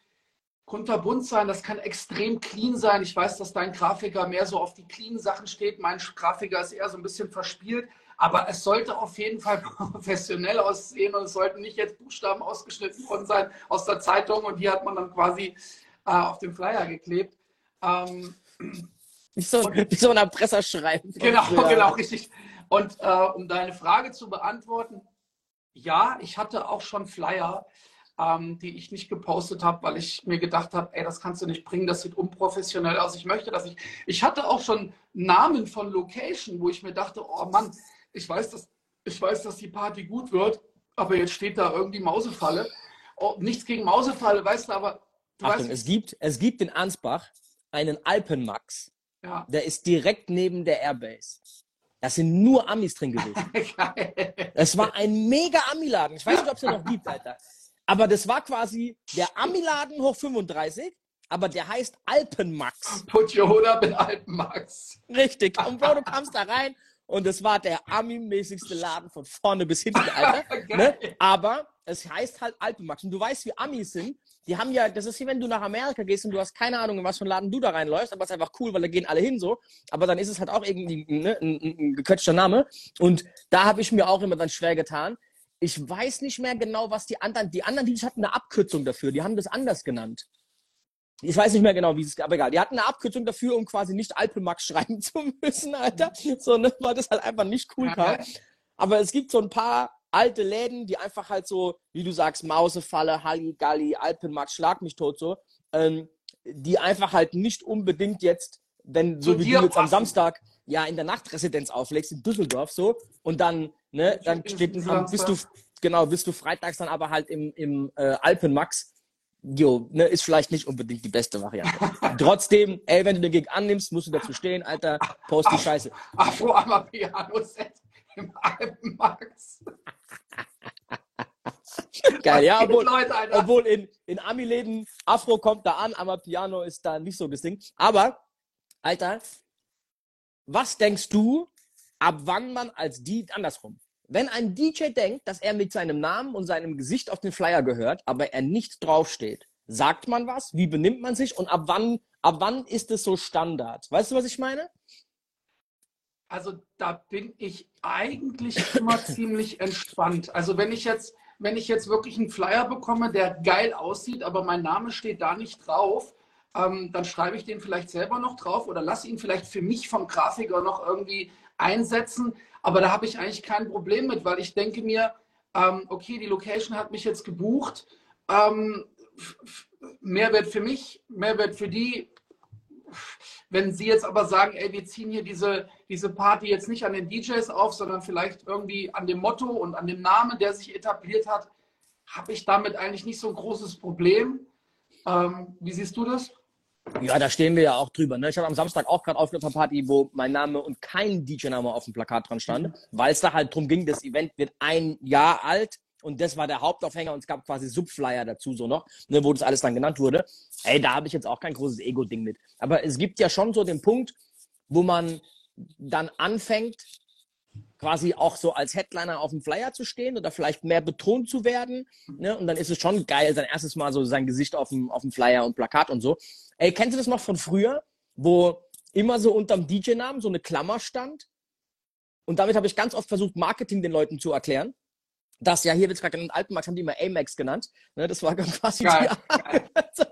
kunterbunt sein, das kann extrem clean sein. Ich weiß, dass dein Grafiker mehr so auf die clean Sachen steht. Mein Grafiker ist eher so ein bisschen verspielt. Aber es sollte auf jeden Fall [laughs] professionell aussehen und es sollten nicht jetzt Buchstaben ausgeschnitten worden sein aus der Zeitung und die hat man dann quasi äh, auf dem Flyer geklebt. Ähm, wie so, und, wie so ein Erpresserschreiben. Genau, genau, richtig. Und äh, um deine Frage zu beantworten, ja, ich hatte auch schon Flyer, ähm, die ich nicht gepostet habe, weil ich mir gedacht habe, ey, das kannst du nicht bringen, das sieht unprofessionell aus. Ich möchte das nicht. Ich hatte auch schon Namen von Location, wo ich mir dachte, oh Mann, ich weiß, dass, ich weiß, dass die Party gut wird, aber jetzt steht da irgendwie Mausefalle. Oh, nichts gegen Mausefalle, weißt du, aber du Achtung, weißt, es gibt, es gibt in Ansbach einen Alpenmax. Ja. Der ist direkt neben der Airbase. Da sind nur Amis drin gewesen. [laughs] Es war ein mega Ami-Laden. Ich weiß nicht, ob es den noch gibt, Alter. Aber das war quasi der Ami-Laden hoch 35, aber der heißt Alpenmax. Put your hood up in Alpenmax. Richtig. Und Bro, du kamst da rein und es war der Ami-mäßigste Laden von vorne bis hinten, Alter. [laughs] ne? Aber es heißt halt Alpenmax. Und du weißt, wie Amis sind. Die haben ja, das ist wie wenn du nach Amerika gehst und du hast keine Ahnung, in was für einen Laden du da reinläufst, aber es ist einfach cool, weil da gehen alle hin so. Aber dann ist es halt auch irgendwie ne, ein, ein, ein gequetschter Name. Und da habe ich mir auch immer dann schwer getan. Ich weiß nicht mehr genau, was die anderen, die anderen, die hatten eine Abkürzung dafür. Die haben das anders genannt. Ich weiß nicht mehr genau, wie es, aber egal. Die hatten eine Abkürzung dafür, um quasi nicht Alpenmax [laughs] schreiben zu müssen, Alter. So, ne, weil das halt einfach nicht cool kam. Aber es gibt so ein paar alte Läden, die einfach halt so, wie du sagst, Mausefalle, Halligalli, Alpenmax, Schlag mich tot so, ähm, die einfach halt nicht unbedingt jetzt, wenn, so wie du jetzt am Samstag ja in der Nachtresidenz auflegst, in Düsseldorf so, und dann, ne, dann steht, bist du, genau, bist du freitags dann aber halt im, im äh, Alpenmax jo, ne, ist vielleicht nicht unbedingt die beste Variante. [laughs] Trotzdem, ey, wenn du den Gig annimmst, musst du dazu stehen, Alter, post die Scheiße. Afro-Amapiano-Set im Alpenmax. [laughs] Geil, ja, obwohl, Leute, obwohl in, in Ami-Läden Afro kommt da an, Amapiano ist da nicht so Ding. Aber, Alter, was denkst du, ab wann man als die andersrum? Wenn ein DJ denkt, dass er mit seinem Namen und seinem Gesicht auf den Flyer gehört, aber er nicht draufsteht, sagt man was? Wie benimmt man sich? Und ab wann, ab wann ist es so Standard? Weißt du, was ich meine? Also da bin ich eigentlich immer [laughs] ziemlich entspannt. Also wenn ich jetzt, wenn ich jetzt wirklich einen Flyer bekomme, der geil aussieht, aber mein Name steht da nicht drauf, ähm, dann schreibe ich den vielleicht selber noch drauf oder lasse ihn vielleicht für mich vom Grafiker noch irgendwie einsetzen. Aber da habe ich eigentlich kein Problem mit, weil ich denke mir, ähm, okay, die Location hat mich jetzt gebucht. Ähm, Mehrwert für mich, Mehrwert für die. Wenn Sie jetzt aber sagen, ey, wir ziehen hier diese, diese Party jetzt nicht an den DJs auf, sondern vielleicht irgendwie an dem Motto und an dem Namen, der sich etabliert hat, habe ich damit eigentlich nicht so ein großes Problem. Ähm, wie siehst du das? Ja, da stehen wir ja auch drüber. Ne? Ich habe am Samstag auch gerade auf einer Party, wo mein Name und kein DJ-Name auf dem Plakat dran stand, weil es da halt drum ging, das Event wird ein Jahr alt und das war der Hauptaufhänger und es gab quasi Subflyer dazu so noch, ne, wo das alles dann genannt wurde. Ey, da habe ich jetzt auch kein großes Ego-Ding mit. Aber es gibt ja schon so den Punkt, wo man dann anfängt, quasi auch so als Headliner auf dem Flyer zu stehen oder vielleicht mehr betont zu werden. Ne? Und dann ist es schon geil, sein erstes Mal so sein Gesicht auf dem, auf dem Flyer und Plakat und so. Ey, kennst du das noch von früher, wo immer so unterm DJ-Namen so eine Klammer stand? Und damit habe ich ganz oft versucht, Marketing den Leuten zu erklären. Das ja hier wird es gerade in Alpenmarkt haben die immer Amex genannt. Ne, das war [laughs] quasi geil, die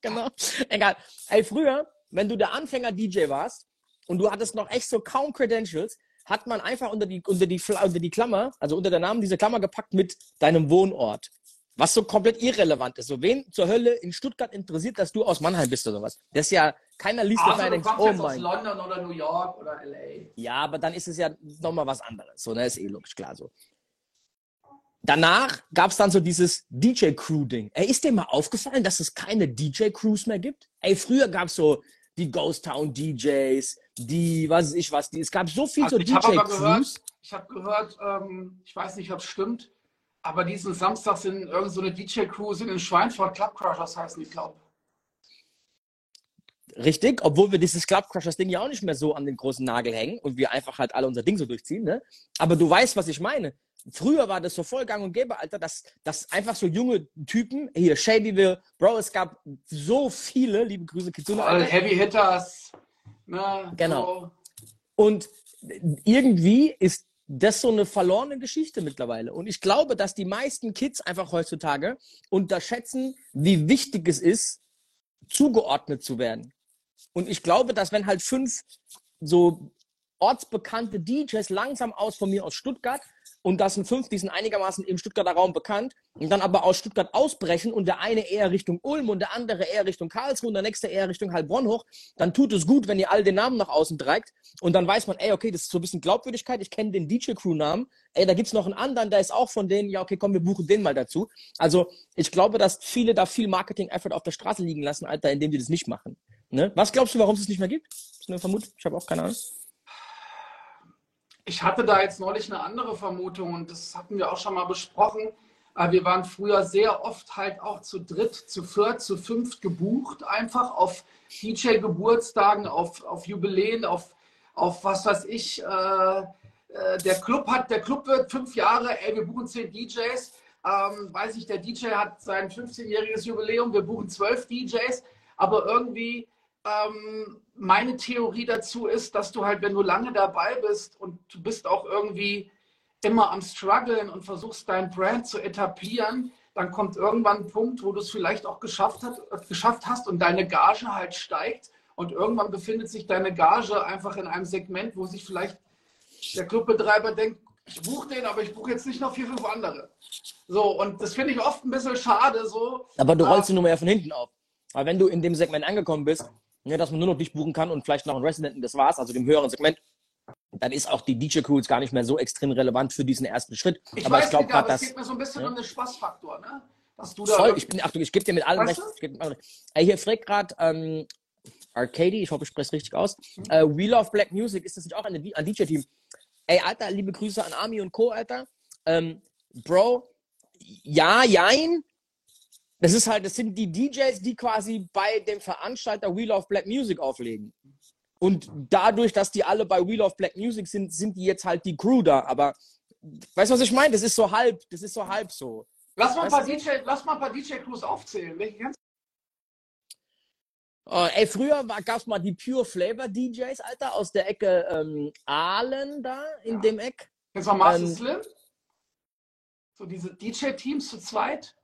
genau. Egal. Ey, früher, wenn du der Anfänger-DJ warst und du hattest noch echt so kaum Credentials, hat man einfach unter die, unter die, unter die Klammer, also unter der Namen diese Klammer gepackt mit deinem Wohnort. Was so komplett irrelevant ist. So, wen zur Hölle in Stuttgart interessiert, dass du aus Mannheim bist oder sowas? Das ist ja, keiner liest also, das denkt, oh jetzt mein. aus London oder New York oder LA. Ja, aber dann ist es ja nochmal was anderes. So, ne, ist eh logisch, klar so. Danach gab es dann so dieses DJ-Crew-Ding. Ey, ist dir mal aufgefallen, dass es keine DJ-Crews mehr gibt? Ey, früher gab es so die Ghost Town DJs, die, was weiß ich was, die, es gab so viel Also so ich habe aber DJ-Crews. gehört, ich habe gehört, ähm, ich weiß nicht, ob es stimmt, aber diesen Samstag sind irgend so eine DJ-Crew sind in Schweinfurt Club Crushers heißen, ich glaube. Richtig, obwohl wir dieses Club Crushers Ding ja auch nicht mehr so an den großen Nagel hängen und wir einfach halt alle unser Ding so durchziehen, ne? Aber du weißt, was ich meine. Früher war das so voll gang und gäbe, Alter, dass, dass einfach so junge Typen, hier, Shadyville, Bro, es gab so viele, liebe Grüße, Kitsune, All Alter. Heavy Hitters. Ne, Genau. So. Und irgendwie ist das so eine verlorene Geschichte mittlerweile. Und ich glaube, dass die meisten Kids einfach heutzutage unterschätzen, wie wichtig es ist, zugeordnet zu werden. Und ich glaube, dass wenn halt fünf so ortsbekannte DJs langsam aus von mir aus Stuttgart und das sind fünf, die sind einigermaßen im Stuttgarter Raum bekannt und dann aber aus Stuttgart ausbrechen und der eine eher Richtung Ulm und der andere eher Richtung Karlsruhe und der nächste eher Richtung Heilbronn hoch, dann tut es gut, wenn ihr alle den Namen nach außen trägt und dann weiß man, ey, okay, das ist so ein bisschen Glaubwürdigkeit, ich kenne den DJ-Crew-Namen, ey, da gibt's noch einen anderen, der ist auch von denen, ja, okay, komm, wir buchen den mal dazu. Also ich glaube, dass viele da viel Marketing-Effort auf der Straße liegen lassen, Alter, indem die das nicht machen. Ne? Was glaubst du, warum es es nicht mehr gibt? Ist eine Vermutung, ich habe auch keine Ahnung. Ich hatte da jetzt neulich eine andere Vermutung und das hatten wir auch schon mal besprochen. Äh, Wir waren früher sehr oft halt auch zu dritt, zu viert, zu fünft gebucht, einfach auf DJ-Geburtstagen, auf, auf Jubiläen, auf, auf was weiß ich. Äh, äh, der Club hat, der Club wird fünf Jahre, ey, wir buchen zehn DJs. Ähm, weiß ich, der DJ hat sein 15-jähriges Jubiläum, wir buchen zwölf DJs, aber irgendwie ähm, meine Theorie dazu ist, dass du halt, wenn du lange dabei bist und du bist auch irgendwie immer am struggeln und versuchst dein Brand zu etablieren, dann kommt irgendwann ein Punkt, wo du es vielleicht auch geschafft, hat, äh, geschafft hast und deine Gage halt steigt und irgendwann befindet sich deine Gage einfach in einem Segment, wo sich vielleicht der Clubbetreiber denkt, ich buche den, aber ich buche jetzt nicht noch vier, fünf andere. So, und das finde ich oft ein bisschen schade, so. Aber du Ah. rollst die Nummer ja von hinten auf. Aber wenn du in dem Segment angekommen bist, ne, dass man nur noch dich buchen kann und vielleicht noch einen Residenten, das war's, also dem höheren Segment, dann ist auch die DJ-Crew jetzt gar nicht mehr so extrem relevant für diesen ersten Schritt. Ich aber weiß ich glaube nicht, aber gerade, es dass. geht mir so ein bisschen Ja. um den Spaßfaktor, ne? Dass du da Voll, ich bin, Achtung, ich gebe dir mit allem recht. Ey, hier fragt gerade ähm, Arcady, ich hoffe, ich spreche es richtig aus. Äh, We Love Black Music, ist das nicht auch eine, ein DJ-Team? Ey, Alter, liebe Grüße an Army und Co., Alter. Ähm, Bro, ja, jein. Das ist halt, das sind die DJs, die quasi bei dem Veranstalter We Love Black Music auflegen. Und dadurch, dass die alle bei We Love Black Music sind, sind die jetzt halt die Crew da. Aber weißt du, was ich meine? Das ist so halb, das ist so halb so. Lass mal ein Weißt paar du? DJ, lass mal ein paar DJ-Crews aufzählen. Welche kennst Oh, ey, früher gab es mal die Pure Flavor DJs, Alter, aus der Ecke ähm, Aalen da, in Ja. dem Eck. Kennst du noch Master Ähm, Slim? So diese DJ-Teams zu zweit?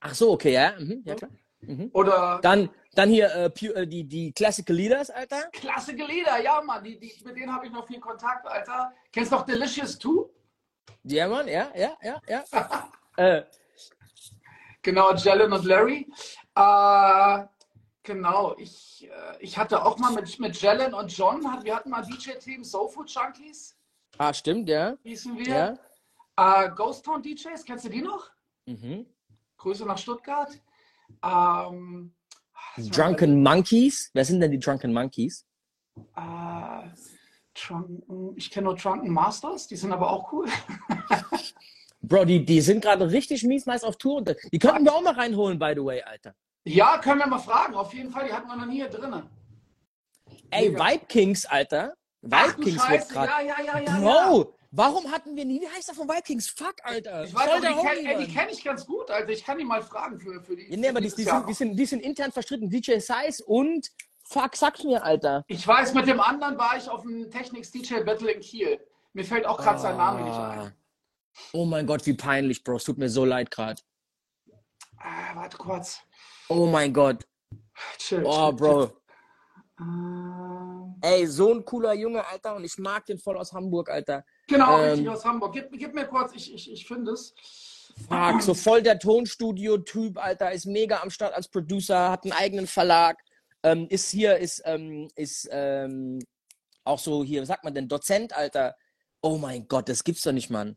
Ach so, okay, ja, mhm, ja klar. Mhm. Oder Dann, dann hier äh, äh, die, die Classical Leaders, Alter. klassische Lieder, ja, Mann. Die, die, mit denen habe ich noch viel Kontakt, Alter. Kennst du noch Delicious 2? Ja, Mann, ja, ja, ja, ja. [laughs] äh, Genau, Jalen und Larry. Äh, genau, ich, äh, ich hatte auch mal mit, mit Jalen und John, wir hatten mal DJ-Team Soul Food Junkies, ah, stimmt, ja. hießen wir. Ja. Äh, Ghost Town DJs, kennst du die noch? Mhm. Grüße nach Stuttgart. Ähm, Drunken Monkeys. Wer sind denn die Drunken Monkeys? Äh, ich kenne nur Drunken Masters, die sind aber auch cool. [laughs] Bro, die, die sind gerade richtig mies nice auf Tour. Die könnten wir auch mal reinholen, by the way, Alter. Ja, können wir mal fragen. Auf jeden Fall, die hatten wir noch nie hier drin. Ey. Vibe Kings, Alter. Vibe Kings wird gerade. ja, ja, ja, ja. ja. Bro, warum hatten wir nie, wie heißt der von Vibe Kings? Fuck, Alter. Ich weiß, Voll die kenne Homie, ey, die Mann. kenn ich ganz gut. Also ich kann die mal fragen für, für die. Ja, nee, aber die, die, sind, die, sind, die sind intern verstritten. DJ Size und Fuck, sag's mir, Alter. Ich weiß, mit dem anderen war ich auf dem Technics DJ Battle in Kiel. Mir fällt auch gerade sein Name nicht Ah. ein. Oh mein Gott, wie peinlich, Bro. Es tut mir so leid gerade. Ah, warte kurz. Oh mein Gott. Chill. Oh, chill, Bro. chill. Ey, so ein cooler Junge, Alter. Und ich mag den voll aus Hamburg, Alter. Genau, Ähm, richtig aus Hamburg. Gib, gib mir kurz, ich, ich, ich finde es. Fuck, so voll der Tonstudio-Typ, Alter. Ist mega am Start als Producer, hat einen eigenen Verlag. Ähm, ist hier, ist, ähm, ist ähm, auch so hier, was sagt man denn, Dozent, Alter. Oh mein Gott, das gibt's doch nicht, Mann.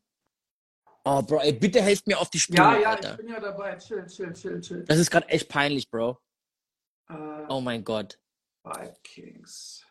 Oh, Bro, ey, bitte helft mir auf die Sprünge, Ja, ja, Alter. ich bin ja dabei. Chill, chill, chill, chill. Das ist gerade echt peinlich, Bro. Äh, Oh mein Gott. Vibe Kings.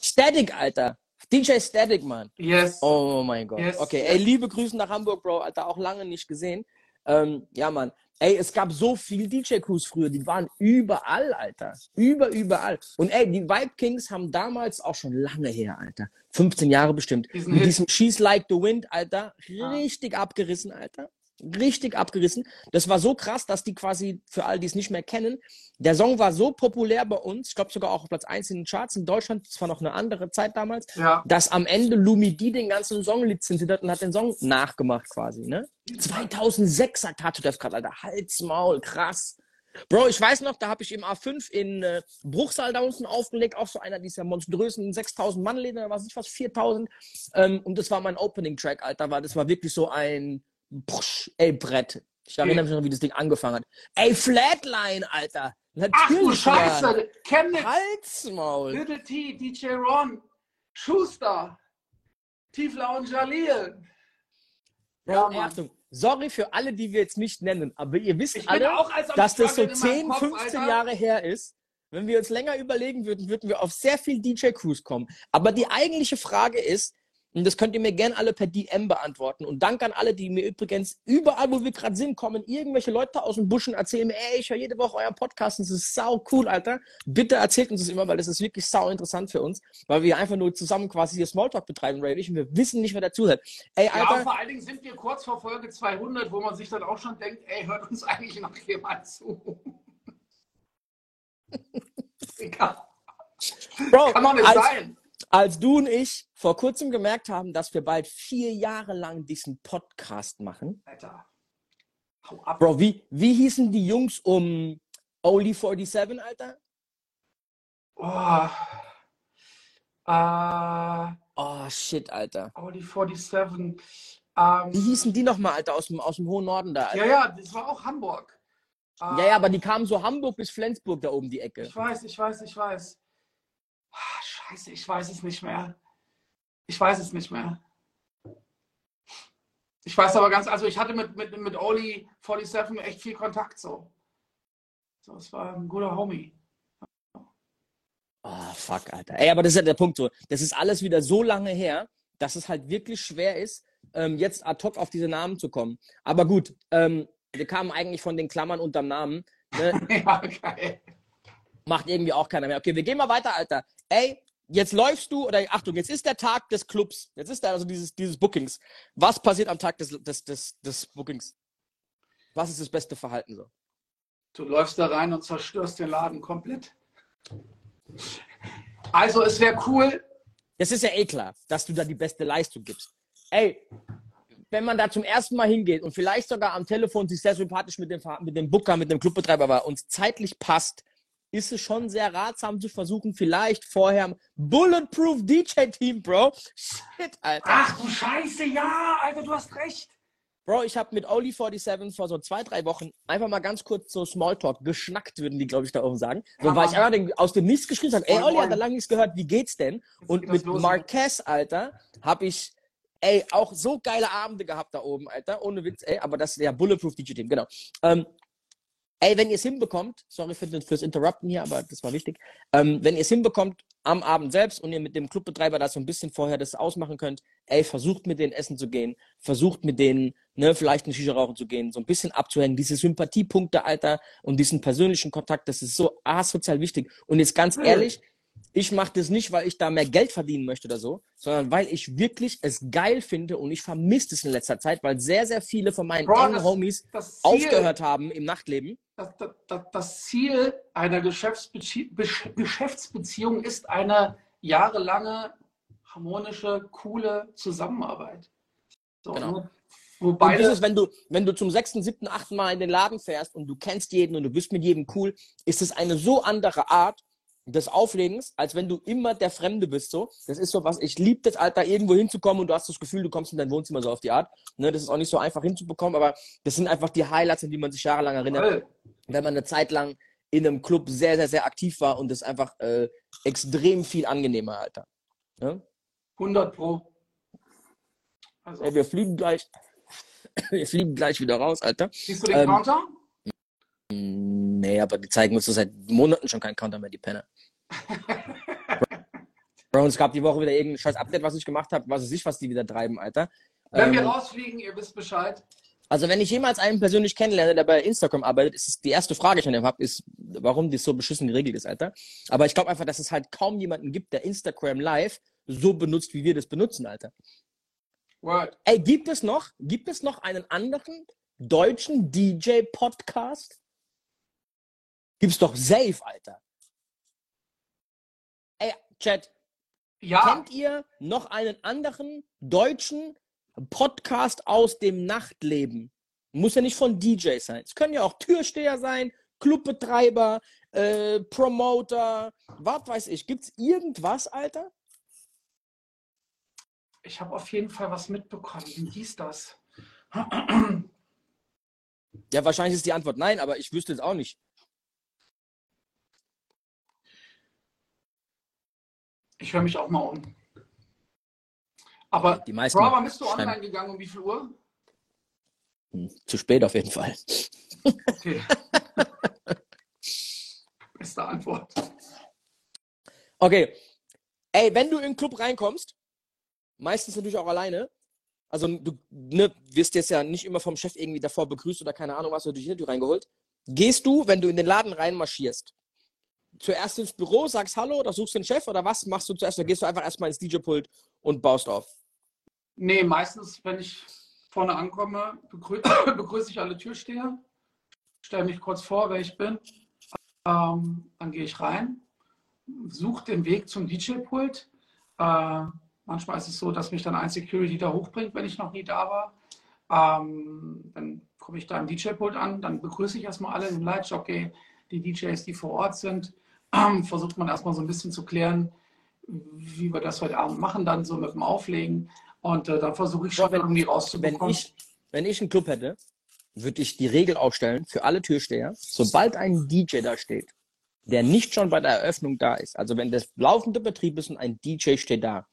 Static, Alter. DJ Static, Mann. Yes. Oh mein Gott. Yes, okay, ey, liebe Grüße nach Hamburg, Bro. Alter, auch lange nicht gesehen. Ähm, ja, Mann. Ey, es gab so viel DJ-Crews früher, die waren überall, Alter. Über, überall. Und ey, die Vibe Kings haben damals auch schon lange her, Alter. 15 Jahre bestimmt. Diesen Mit Hit. diesem She's Like the Wind, Alter. Ja. Richtig abgerissen, Alter. Richtig abgerissen. Das war so krass, dass die quasi, für all die es nicht mehr kennen, der Song war so populär bei uns, ich glaube sogar auch auf Platz 1 in den Charts in Deutschland, das war noch eine andere Zeit damals, Ja. dass am Ende Lumi D den ganzen Song lizenziert hat und hat den Song nachgemacht quasi, ne? 2006er Tattoo Death Cut, Alter. Halsmaul, krass. Bro, ich weiß noch, da habe ich im A5 in äh, Bruchsal da unten aufgelegt, auch so einer dieser monströsen 6000 Mann Läden, oder was ich was, 4000. Ähm, und das war mein Opening Track, Alter, war, das war wirklich so ein, Psch, ey, Brett. Ich erinnere mich noch, wie das Ding angefangen hat. Ey, Flatline, Alter. Natürlich, Ach du Mann. Scheiße! Chemnitz, Halsmaul. Little T, DJ Ron, Schuster, Tiefler und Jalil. Ja, Mann. Achtung. Sorry für alle, die wir jetzt nicht nennen, aber ihr wisst Ich alle, auch dass das so Struggeln in meinem 10, Kopf, 15 Alter. Jahre her ist. Wenn wir uns länger überlegen würden, würden wir auf sehr viel DJ-Crews kommen. Aber die eigentliche Frage ist, und das könnt ihr mir gerne alle per DM beantworten. Und danke an alle, die mir übrigens überall, wo wir gerade sind, kommen irgendwelche Leute aus dem Busch und erzählen mir, ey, ich höre jede Woche euren Podcast und das ist sau cool, Alter. Bitte erzählt uns das immer, weil das ist wirklich sau interessant für uns, weil wir einfach nur zusammen quasi hier Smalltalk betreiben, Ray und ich, und wir wissen nicht, wer dazuhört. Ey, Ja, Alter, vor allen Dingen sind wir kurz vor Folge 200, wo man sich dann auch schon denkt, ey, hört uns [laughs] eigentlich noch jemand zu? [laughs] Egal. Bro, Kann doch nicht als, sein. Als du und ich vor kurzem gemerkt haben, dass wir bald vier Jahre lang diesen Podcast machen. Alter. Hau ab. Bro, wie, wie hießen die Jungs um Only 47, Alter? Oh. Äh, Oh, shit, Alter. Audi 47. Wie Ähm, hießen die nochmal, Alter, aus dem, aus dem hohen Norden da, Alter? ja, ja, das war auch Hamburg. Ja, ja, aber die kamen so Hamburg bis Flensburg da oben die Ecke. Ich weiß, ich weiß, ich weiß. Ah, Scheiße, ich weiß es nicht mehr. Ich weiß es nicht mehr. Ich weiß aber ganz, also ich hatte mit, mit, mit Oli 47 echt viel Kontakt so. So, es war ein guter Homie. Oh, fuck, Alter. Ey, aber das ist ja der Punkt so. Das ist alles wieder so lange her, dass es halt wirklich schwer ist, ähm, jetzt ad hoc auf diese Namen zu kommen. Aber gut, ähm, wir kamen eigentlich von den Klammern unterm Namen. Ne? [laughs] ja, geil. Macht irgendwie auch keiner mehr. Okay, wir gehen mal weiter, Alter. Ey, jetzt läufst du, oder Achtung, jetzt ist der Tag des Clubs. Jetzt ist da also dieses, dieses Bookings. Was passiert am Tag des, des, des, des Bookings? Was ist das beste Verhalten so? Du läufst da rein und zerstörst den Laden komplett. Also es wäre cool, Das ist ja eh klar, dass du da die beste Leistung gibst. Ey, wenn man da zum ersten Mal hingeht und vielleicht sogar am Telefon sich sehr sympathisch mit dem, mit dem Booker, mit dem Clubbetreiber war und es zeitlich passt, ist es schon sehr ratsam zu versuchen, vielleicht vorher am Bulletproof DJ-Team, Bro. Shit, Alter. ach du Scheiße, ja, Alter, du hast recht. Bro, ich habe mit Oli 47 vor so zwei, drei Wochen einfach mal ganz kurz so Smalltalk geschnackt, würden die, glaube ich, da oben sagen. So, Ja, weil ich einfach den, aus dem Nichts geschrieben habe, ey, Oli, hat da lange nichts gehört, wie geht's denn? Und geht mit los. Marquez, Alter, habe ich, ey, auch so geile Abende gehabt da oben, Alter, ohne Witz, ey, aber das ist ja Bulletproof DJ-Team, genau. Ähm, ey, wenn ihr es hinbekommt, sorry für, fürs Interrupten hier, aber das war wichtig, ähm, wenn ihr es hinbekommt, am Abend selbst und ihr mit dem Clubbetreiber da so ein bisschen vorher das ausmachen könnt, ey, versucht mit denen essen zu gehen, versucht mit denen, ne, vielleicht eine Shisha rauchen zu gehen, so ein bisschen abzuhängen, diese Sympathiepunkte, Alter, und diesen persönlichen Kontakt, das ist so asozial wichtig. Und jetzt ganz Hm. ehrlich, ich mache das nicht, weil ich da mehr Geld verdienen möchte oder so, sondern weil ich wirklich es geil finde und ich vermisse es in letzter Zeit, weil sehr, sehr viele von meinen Bro, das- Homies Das Ziel, aufgehört haben im Nachtleben. das, das, Ziel einer Geschäftsbezie Geschäftsbeziehung ist eine jahrelange, harmonische, coole Zusammenarbeit. So, Genau. ne? Wo Und dieses, wenn du, wenn du zum sechsten, siebten, achten Mal in den Laden fährst und du kennst jeden und du bist mit jedem cool, ist es eine so andere Art des Auflegens, als wenn du immer der Fremde bist. So, das ist so was. Ich liebe das, Alter, irgendwo hinzukommen und du hast das Gefühl, du kommst in dein Wohnzimmer so auf die Art. Ne, das ist auch nicht so einfach hinzubekommen, aber das sind einfach die Highlights, an die man sich jahrelang erinnert, Voll. wenn man eine Zeit lang in einem Club sehr, sehr, sehr aktiv war und das einfach äh, extrem viel angenehmer, Alter. Ne? 100 Pro. Also, Ey, wir fliegen gleich. [clears throat] Wir fliegen gleich wieder raus, Alter. siehst du den ähm, Counter? Nee. Aber die zeigen uns so seit Monaten schon keinen Counter mehr, die Penner. [laughs] Bro, es gab die Woche wieder irgendein scheiß Update, was ich gemacht habe, was weiß ich, was die wieder treiben, Alter. Wenn wir Ähm, rausfliegen, ihr wisst Bescheid. also wenn ich jemals einen persönlich kennenlerne, der bei Instagram arbeitet, ist es die erste Frage, die ich an dem habe, ist, warum das so beschissen geregelt ist, Alter. Aber ich glaube einfach, dass es halt kaum jemanden gibt, der Instagram Live so benutzt, wie wir das benutzen, Alter. Word. Ey, gibt es noch, gibt es noch einen anderen deutschen DJ-Podcast? Gibt's doch safe, Alter. Ey, Chat, Ja, kennt ihr noch einen anderen deutschen Podcast aus dem Nachtleben? Muss ja nicht von DJs sein. Es können ja auch Türsteher sein, Clubbetreiber, äh, Promoter, was weiß ich. Gibt's irgendwas, Alter? ich habe auf jeden Fall was mitbekommen. Wie hieß das? Ja, wahrscheinlich ist die Antwort nein, aber ich wüsste es auch nicht. Ich höre mich auch mal um. Aber Die meisten Bro, wann bist du schreiben- online gegangen? Um wie viel Uhr? Hm, Zu spät auf jeden Fall. Okay. [laughs] Beste Antwort. Okay. Ey, wenn du in den Club reinkommst, meistens natürlich auch alleine, also du ne, wirst jetzt ja nicht immer vom Chef irgendwie davor begrüßt oder keine Ahnung was, oder durch die Tür reingeholt. Gehst du, wenn du in den Laden reinmarschierst, zuerst ins Büro, sagst Hallo oder suchst den Chef oder was machst du zuerst? Oder gehst du einfach erstmal ins DJ-Pult und baust auf? Nee, meistens, wenn ich vorne ankomme, begrü [coughs] begrüße ich alle Türsteher, stelle mich kurz vor, wer ich bin. Ähm, dann gehe ich rein, suche den Weg zum DJ-Pult. Äh, manchmal ist es so, dass mich dann ein Security da hochbringt, wenn ich noch nie da war. Ähm, dann komme ich da im DJ-Pult an, dann begrüße ich erstmal alle im Lightjockey, die DJs, die vor Ort sind. [clears throat] Versucht man erstmal so ein bisschen zu klären, wie wir das heute Abend machen, dann so mit dem Auflegen. Und äh, dann versuche ich schon wenn- irgendwie Wenn rauszubekommen. ich, wenn ich einen Club hätte, würde ich die Regel aufstellen für alle Türsteher, sobald ein DJ da steht, der nicht schon bei der Eröffnung da ist, also wenn das laufende Betrieb ist und ein DJ steht da,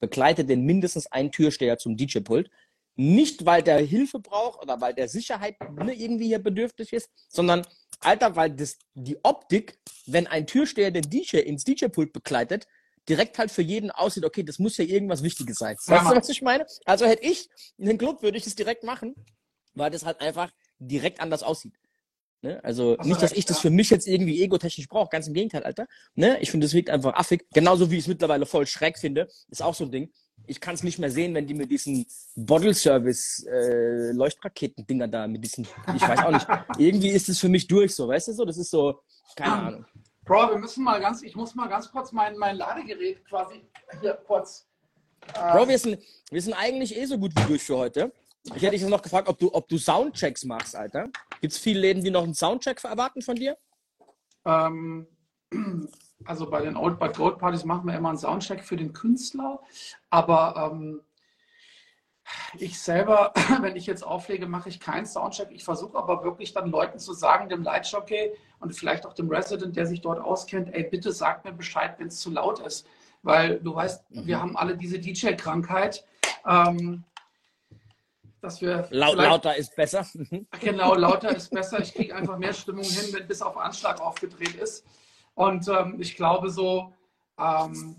begleitet den mindestens ein Türsteher zum DJ-Pult. Nicht, weil der Hilfe braucht oder weil der Sicherheit ne, irgendwie hier bedürftig ist, sondern, Alter, weil das, die Optik, wenn ein Türsteher den DJ ins DJ-Pult begleitet, direkt halt für jeden aussieht, okay, das muss ja irgendwas Wichtiges sein. Ja, Weißt du, Mann. was ich meine? Also hätte ich einen Club, würde ich das direkt machen, weil das halt einfach direkt anders aussieht. Ne? Also du nicht, dass ich das für mich jetzt irgendwie egotechnisch brauche, ganz im Gegenteil, Alter. Ne? Ich finde, das wirkt einfach affig. Genauso wie ich es mittlerweile voll schräg finde, ist auch so ein Ding. Ich kann es nicht mehr sehen, wenn die mit diesen Bottle-Service äh, Leuchtraketen-Dinger da, mit diesen, ich weiß auch nicht. [laughs] irgendwie ist es für mich durch so, weißt du so? Das ist so, keine Ahnung. Bro, wir müssen mal ganz, ich muss mal ganz kurz mein, mein Ladegerät quasi hier kurz. Äh, Bro, wir sind, wir sind eigentlich eh so gut wie durch für heute. Ich hätte dich jetzt noch gefragt, ob du, ob du Soundchecks machst, Alter. Gibt es viele Läden, die noch einen Soundcheck erwarten von dir? Ähm, [clears throat] also bei den Old But Gold Partys machen wir immer einen Soundcheck für den Künstler. Aber ähm, ich selber, [clears throat] wenn ich jetzt auflege, mache ich keinen Soundcheck. Ich versuche aber wirklich dann Leuten zu sagen, dem Lightjockey und vielleicht auch dem Resident, der sich dort auskennt, ey, bitte sag mir Bescheid, wenn es zu laut ist. Weil du weißt, Mhm. wir haben alle diese DJ-Krankheit. Ähm, dass wir Laut, lauter ist besser. Genau, lauter ist besser. Ich kriege einfach mehr Stimmung hin, wenn bis auf Anschlag aufgedreht ist. Und ähm, ich glaube so, ähm,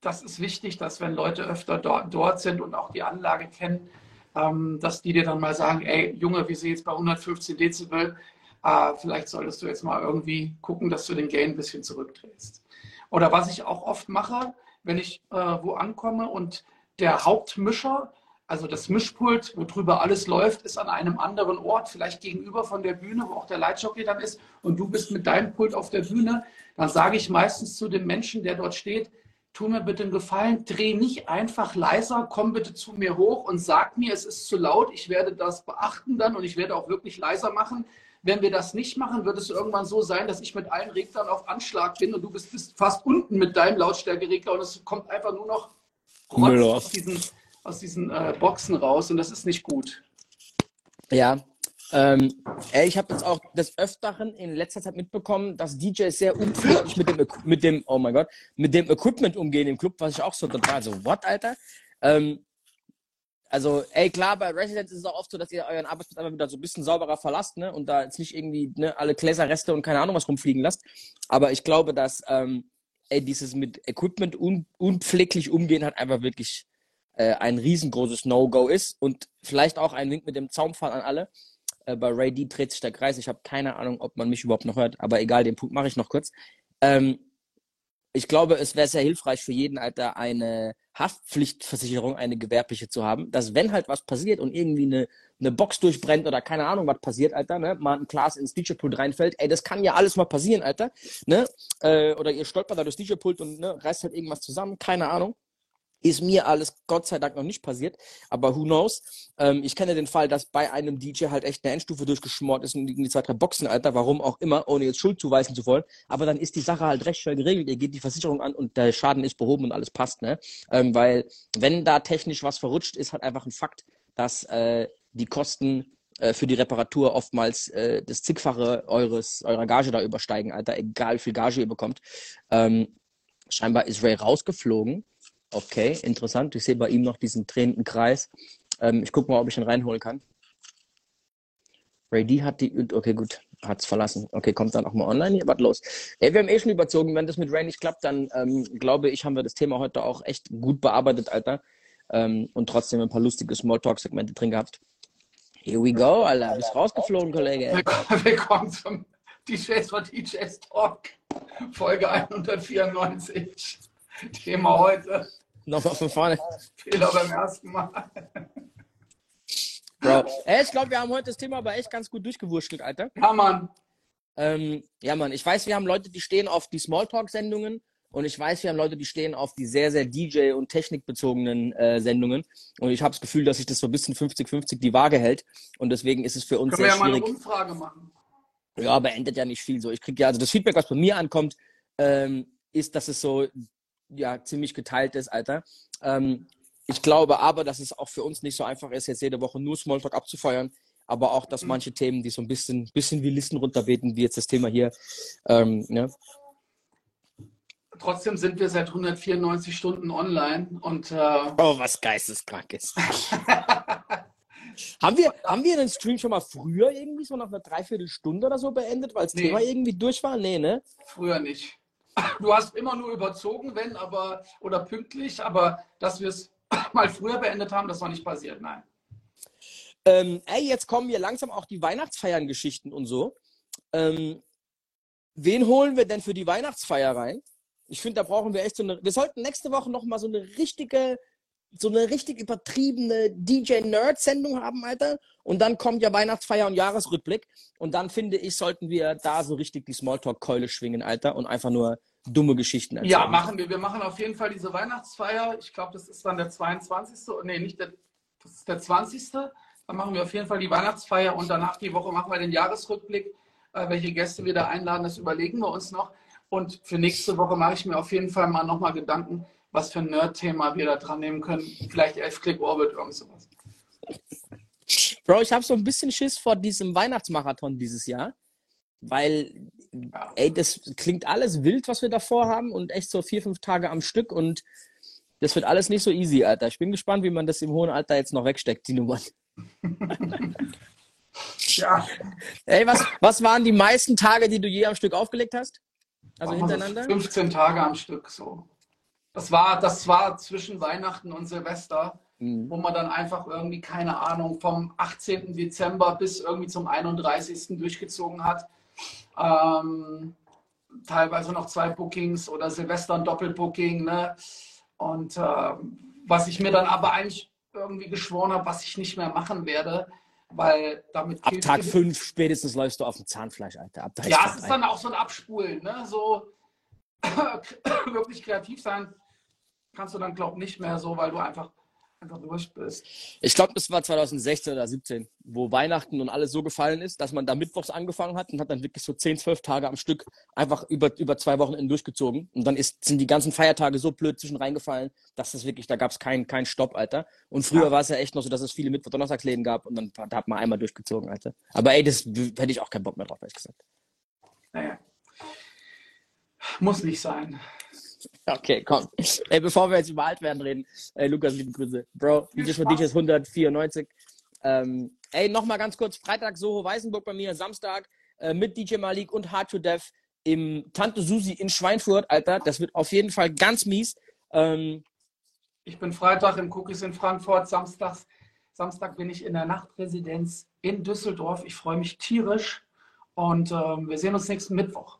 das ist wichtig, dass wenn Leute öfter dort, dort sind und auch die Anlage kennen, ähm, dass die dir dann mal sagen, ey Junge, wir sind jetzt bei 115 Dezibel, äh, vielleicht solltest du jetzt mal irgendwie gucken, dass du den Gain ein bisschen zurückdrehst. Oder was ich auch oft mache, wenn ich äh, wo ankomme und der Hauptmischer, also das Mischpult, worüber alles läuft, ist an einem anderen Ort, vielleicht gegenüber von der Bühne, wo auch der Lightjockey dann ist, und du bist mit deinem Pult auf der Bühne, dann sage ich meistens zu dem Menschen, der dort steht, tu mir bitte einen Gefallen, dreh nicht einfach leiser, komm bitte zu mir hoch und sag mir, es ist zu laut, ich werde das beachten dann und ich werde auch wirklich leiser machen. Wenn wir das nicht machen, wird es irgendwann so sein, dass ich mit allen Reglern auf Anschlag bin und du bist, bist fast unten mit deinem Lautstärkeregler und es kommt einfach nur noch Rotz aus diesen, aus diesen äh, Boxen raus und das ist nicht gut. Ja. Ähm, ey, ich habe jetzt auch des Öfteren in letzter Zeit mitbekommen, dass DJs sehr unfreundlich mit dem, mit dem, oh mein Gott, mit dem Equipment umgehen im Club, was ich auch so total so, what, Alter? Ähm, Also, ey, klar, bei Residents ist es auch oft so, dass ihr euren Arbeitsplatz einfach wieder so ein bisschen sauberer verlasst, ne? Und da jetzt nicht irgendwie ne, alle Gläserreste und keine Ahnung was rumfliegen lasst. Aber ich glaube, dass ähm, ey, dieses mit Equipment un unpfleglich umgehen halt einfach wirklich äh, ein riesengroßes No-Go ist. Und vielleicht auch ein Link mit dem Zaumfall an alle. Äh, bei Ray D dreht sich der Kreis. Ich habe keine Ahnung, ob man mich überhaupt noch hört, aber egal, den Punkt mache ich noch kurz. Ähm, ich glaube, es wäre sehr hilfreich für jeden Alter, eine Haftpflichtversicherung, eine gewerbliche zu haben, dass wenn halt was passiert und irgendwie eine, eine Box durchbrennt oder keine Ahnung, was passiert, Alter, ne, mal ein Glas ins DJ-Pult reinfällt, ey, das kann ja alles mal passieren, Alter, ne, äh, oder ihr stolpert da durchs DJ-Pult und ne, reißt halt irgendwas zusammen, keine Ahnung. Ist mir alles Gott sei Dank noch nicht passiert, aber who knows? Ähm, ich kenne den Fall, dass bei einem DJ halt echt eine Endstufe durchgeschmort ist und die zwei, drei Boxen, Alter, warum auch immer, ohne jetzt Schuld zuweisen zu wollen. Aber dann ist die Sache halt recht schnell geregelt. Ihr geht die Versicherung an und der Schaden ist behoben und alles passt, ne? Ähm, weil, wenn da technisch was verrutscht, ist halt einfach ein Fakt, dass äh, die Kosten äh, für die Reparatur oftmals äh, das zigfache eures, eurer Gage da übersteigen, Alter, egal wie viel Gage ihr bekommt. Ähm, scheinbar ist Ray rausgeflogen Okay, interessant. Ich sehe bei ihm noch diesen drehenden Kreis. Ähm, ich gucke mal, ob ich ihn reinholen kann. Ray D hat die. Okay, gut. Hat es verlassen. Okay, kommt dann auch mal online hier. Was los? Ey, wir haben eh schon überzogen. Wenn das mit Ray nicht klappt, dann ähm, glaube ich, haben wir das Thema heute auch echt gut bearbeitet, Alter. Ähm, und trotzdem ein paar lustige Smalltalk-Segmente drin gehabt. Here we go, Alter. Bist rausgeflogen, Kollege. Willkommen, [laughs] willkommen zum DJs for DJs Talk, Folge 194. Thema heute. Nochmal von vorne. Fehler beim ersten Mal. Bro. Ey, ich glaube, wir haben heute das Thema aber echt ganz gut durchgewurschtelt, Alter. Ja, Mann. Ähm, ja, Mann. Ich weiß, wir haben Leute, die stehen auf die Smalltalk-Sendungen. Und ich weiß, wir haben Leute, die stehen auf die sehr, sehr DJ- und technikbezogenen äh, Sendungen. Und ich habe das Gefühl, dass sich das so ein bisschen 50-50 die Waage hält. Und deswegen ist es für uns Können sehr wir ja schwierig. mal eine Umfrage machen. Ja, aber endet ja nicht viel so. Ich kriege ja, also das Feedback, was bei mir ankommt, ähm, ist, dass es so ja ziemlich geteilt ist, Alter. Ähm, ich glaube aber, dass es auch für uns nicht so einfach ist, jetzt jede Woche nur Smalltalk abzufeuern, aber auch, dass Mhm. manche Themen, die so ein bisschen, bisschen wie Listen runterbeten, wie jetzt das Thema hier, ähm, ne? Trotzdem sind wir seit 194 Stunden online und äh, Oh, was geisteskrank ist. [laughs] haben, wir, haben wir den Stream schon mal früher irgendwie so nach einer Dreiviertelstunde oder so beendet, weil das Nee. Thema irgendwie durch war? Nee, ne? früher nicht. Du hast immer nur überzogen, wenn, aber oder pünktlich, aber dass wir es [coughs] mal früher beendet haben, das war nicht passiert, nein. Ähm, ey, jetzt kommen hier langsam auch die Weihnachtsfeiern-Geschichten und so. Ähm, wen holen wir denn für die Weihnachtsfeier rein? Ich finde, da brauchen wir echt so eine. Wir sollten nächste Woche noch mal so eine richtige, so eine richtig übertriebene DJ-Nerd-Sendung haben, Alter. Und dann kommt ja Weihnachtsfeier und Jahresrückblick. Und dann finde ich, sollten wir da so richtig die Smalltalk-Keule schwingen, Alter, und einfach nur dumme Geschichten erzählen. Ja, machen wir. Wir machen auf jeden Fall diese Weihnachtsfeier. Ich glaube, das ist dann der 22. Nee, nicht der, das ist der 20. Dann machen wir auf jeden Fall die Weihnachtsfeier und danach die Woche machen wir den Jahresrückblick. Äh, welche Gäste wir da einladen, das überlegen wir uns noch. Und für nächste Woche mache ich mir auf jeden Fall mal nochmal Gedanken, was für ein Nerd-Thema wir da dran nehmen können. Vielleicht Elf-Click-Orbit, irgend sowas. Bro, ich habe so ein bisschen Schiss vor diesem Weihnachtsmarathon dieses Jahr, weil, Ja. ey, das klingt alles wild, was wir davor haben und echt so vier, fünf Tage am Stück und das wird alles nicht so easy, Alter. Ich bin gespannt, wie man das im hohen Alter jetzt noch wegsteckt, die Nummern. [laughs] Ja, Ey, was, was waren die meisten Tage, die du je am Stück aufgelegt hast? Also hintereinander? 15 Tage am Stück so. Das war, das war zwischen Weihnachten und Silvester. Mhm. wo man dann einfach irgendwie, keine Ahnung, vom 18. Dezember bis irgendwie zum 31. durchgezogen hat. Ähm, teilweise noch zwei Bookings oder Silvester ein Doppelbooking. Ne? Und ähm, was ich mir dann aber eigentlich irgendwie geschworen habe, was ich nicht mehr machen werde, weil damit Ab Tag ihr- 5 spätestens läufst du auf dem Zahnfleisch, Alter. Ab Ja, es ist dann auch so ein Abspulen, ne? So [coughs] wirklich kreativ sein kannst du dann, glaub nicht mehr so, weil du einfach, einfach durch bist. Ich glaube, das war 2016 oder 17, wo Weihnachten und alles so gefallen ist, dass man da mittwochs angefangen hat und hat dann wirklich so 10, 12 Tage am Stück einfach über, über zwei Wochen durchgezogen. Und dann ist, sind die ganzen Feiertage so blöd zwischen reingefallen, dass das wirklich, da gab es keinen keinen Stopp, Alter. Und früher Ja. war es ja echt noch so, dass es viele Mittwoch-Donnerstagsläden gab und dann da hat man einmal durchgezogen, Alter. Aber ey, das hätte ich auch keinen Bock mehr drauf, ehrlich gesagt. Naja. Muss nicht sein. Okay, komm. Ey, bevor wir jetzt über alt werden reden, ey, Lukas, liebe Grüße. Bro, DJs von DJs 194. Ähm, ey, nochmal ganz kurz, Freitag Soho Weißenburg bei mir, Samstag äh, mit DJ Malik und Hard to Death im Tante Susi in Schweinfurt, Alter. Das wird auf jeden Fall ganz mies. Ähm, ich bin Freitag im Cookies in Frankfurt, Samstags, Samstag bin ich in der Nachtresidenz in Düsseldorf. Ich freue mich tierisch und ähm, wir sehen uns nächsten Mittwoch.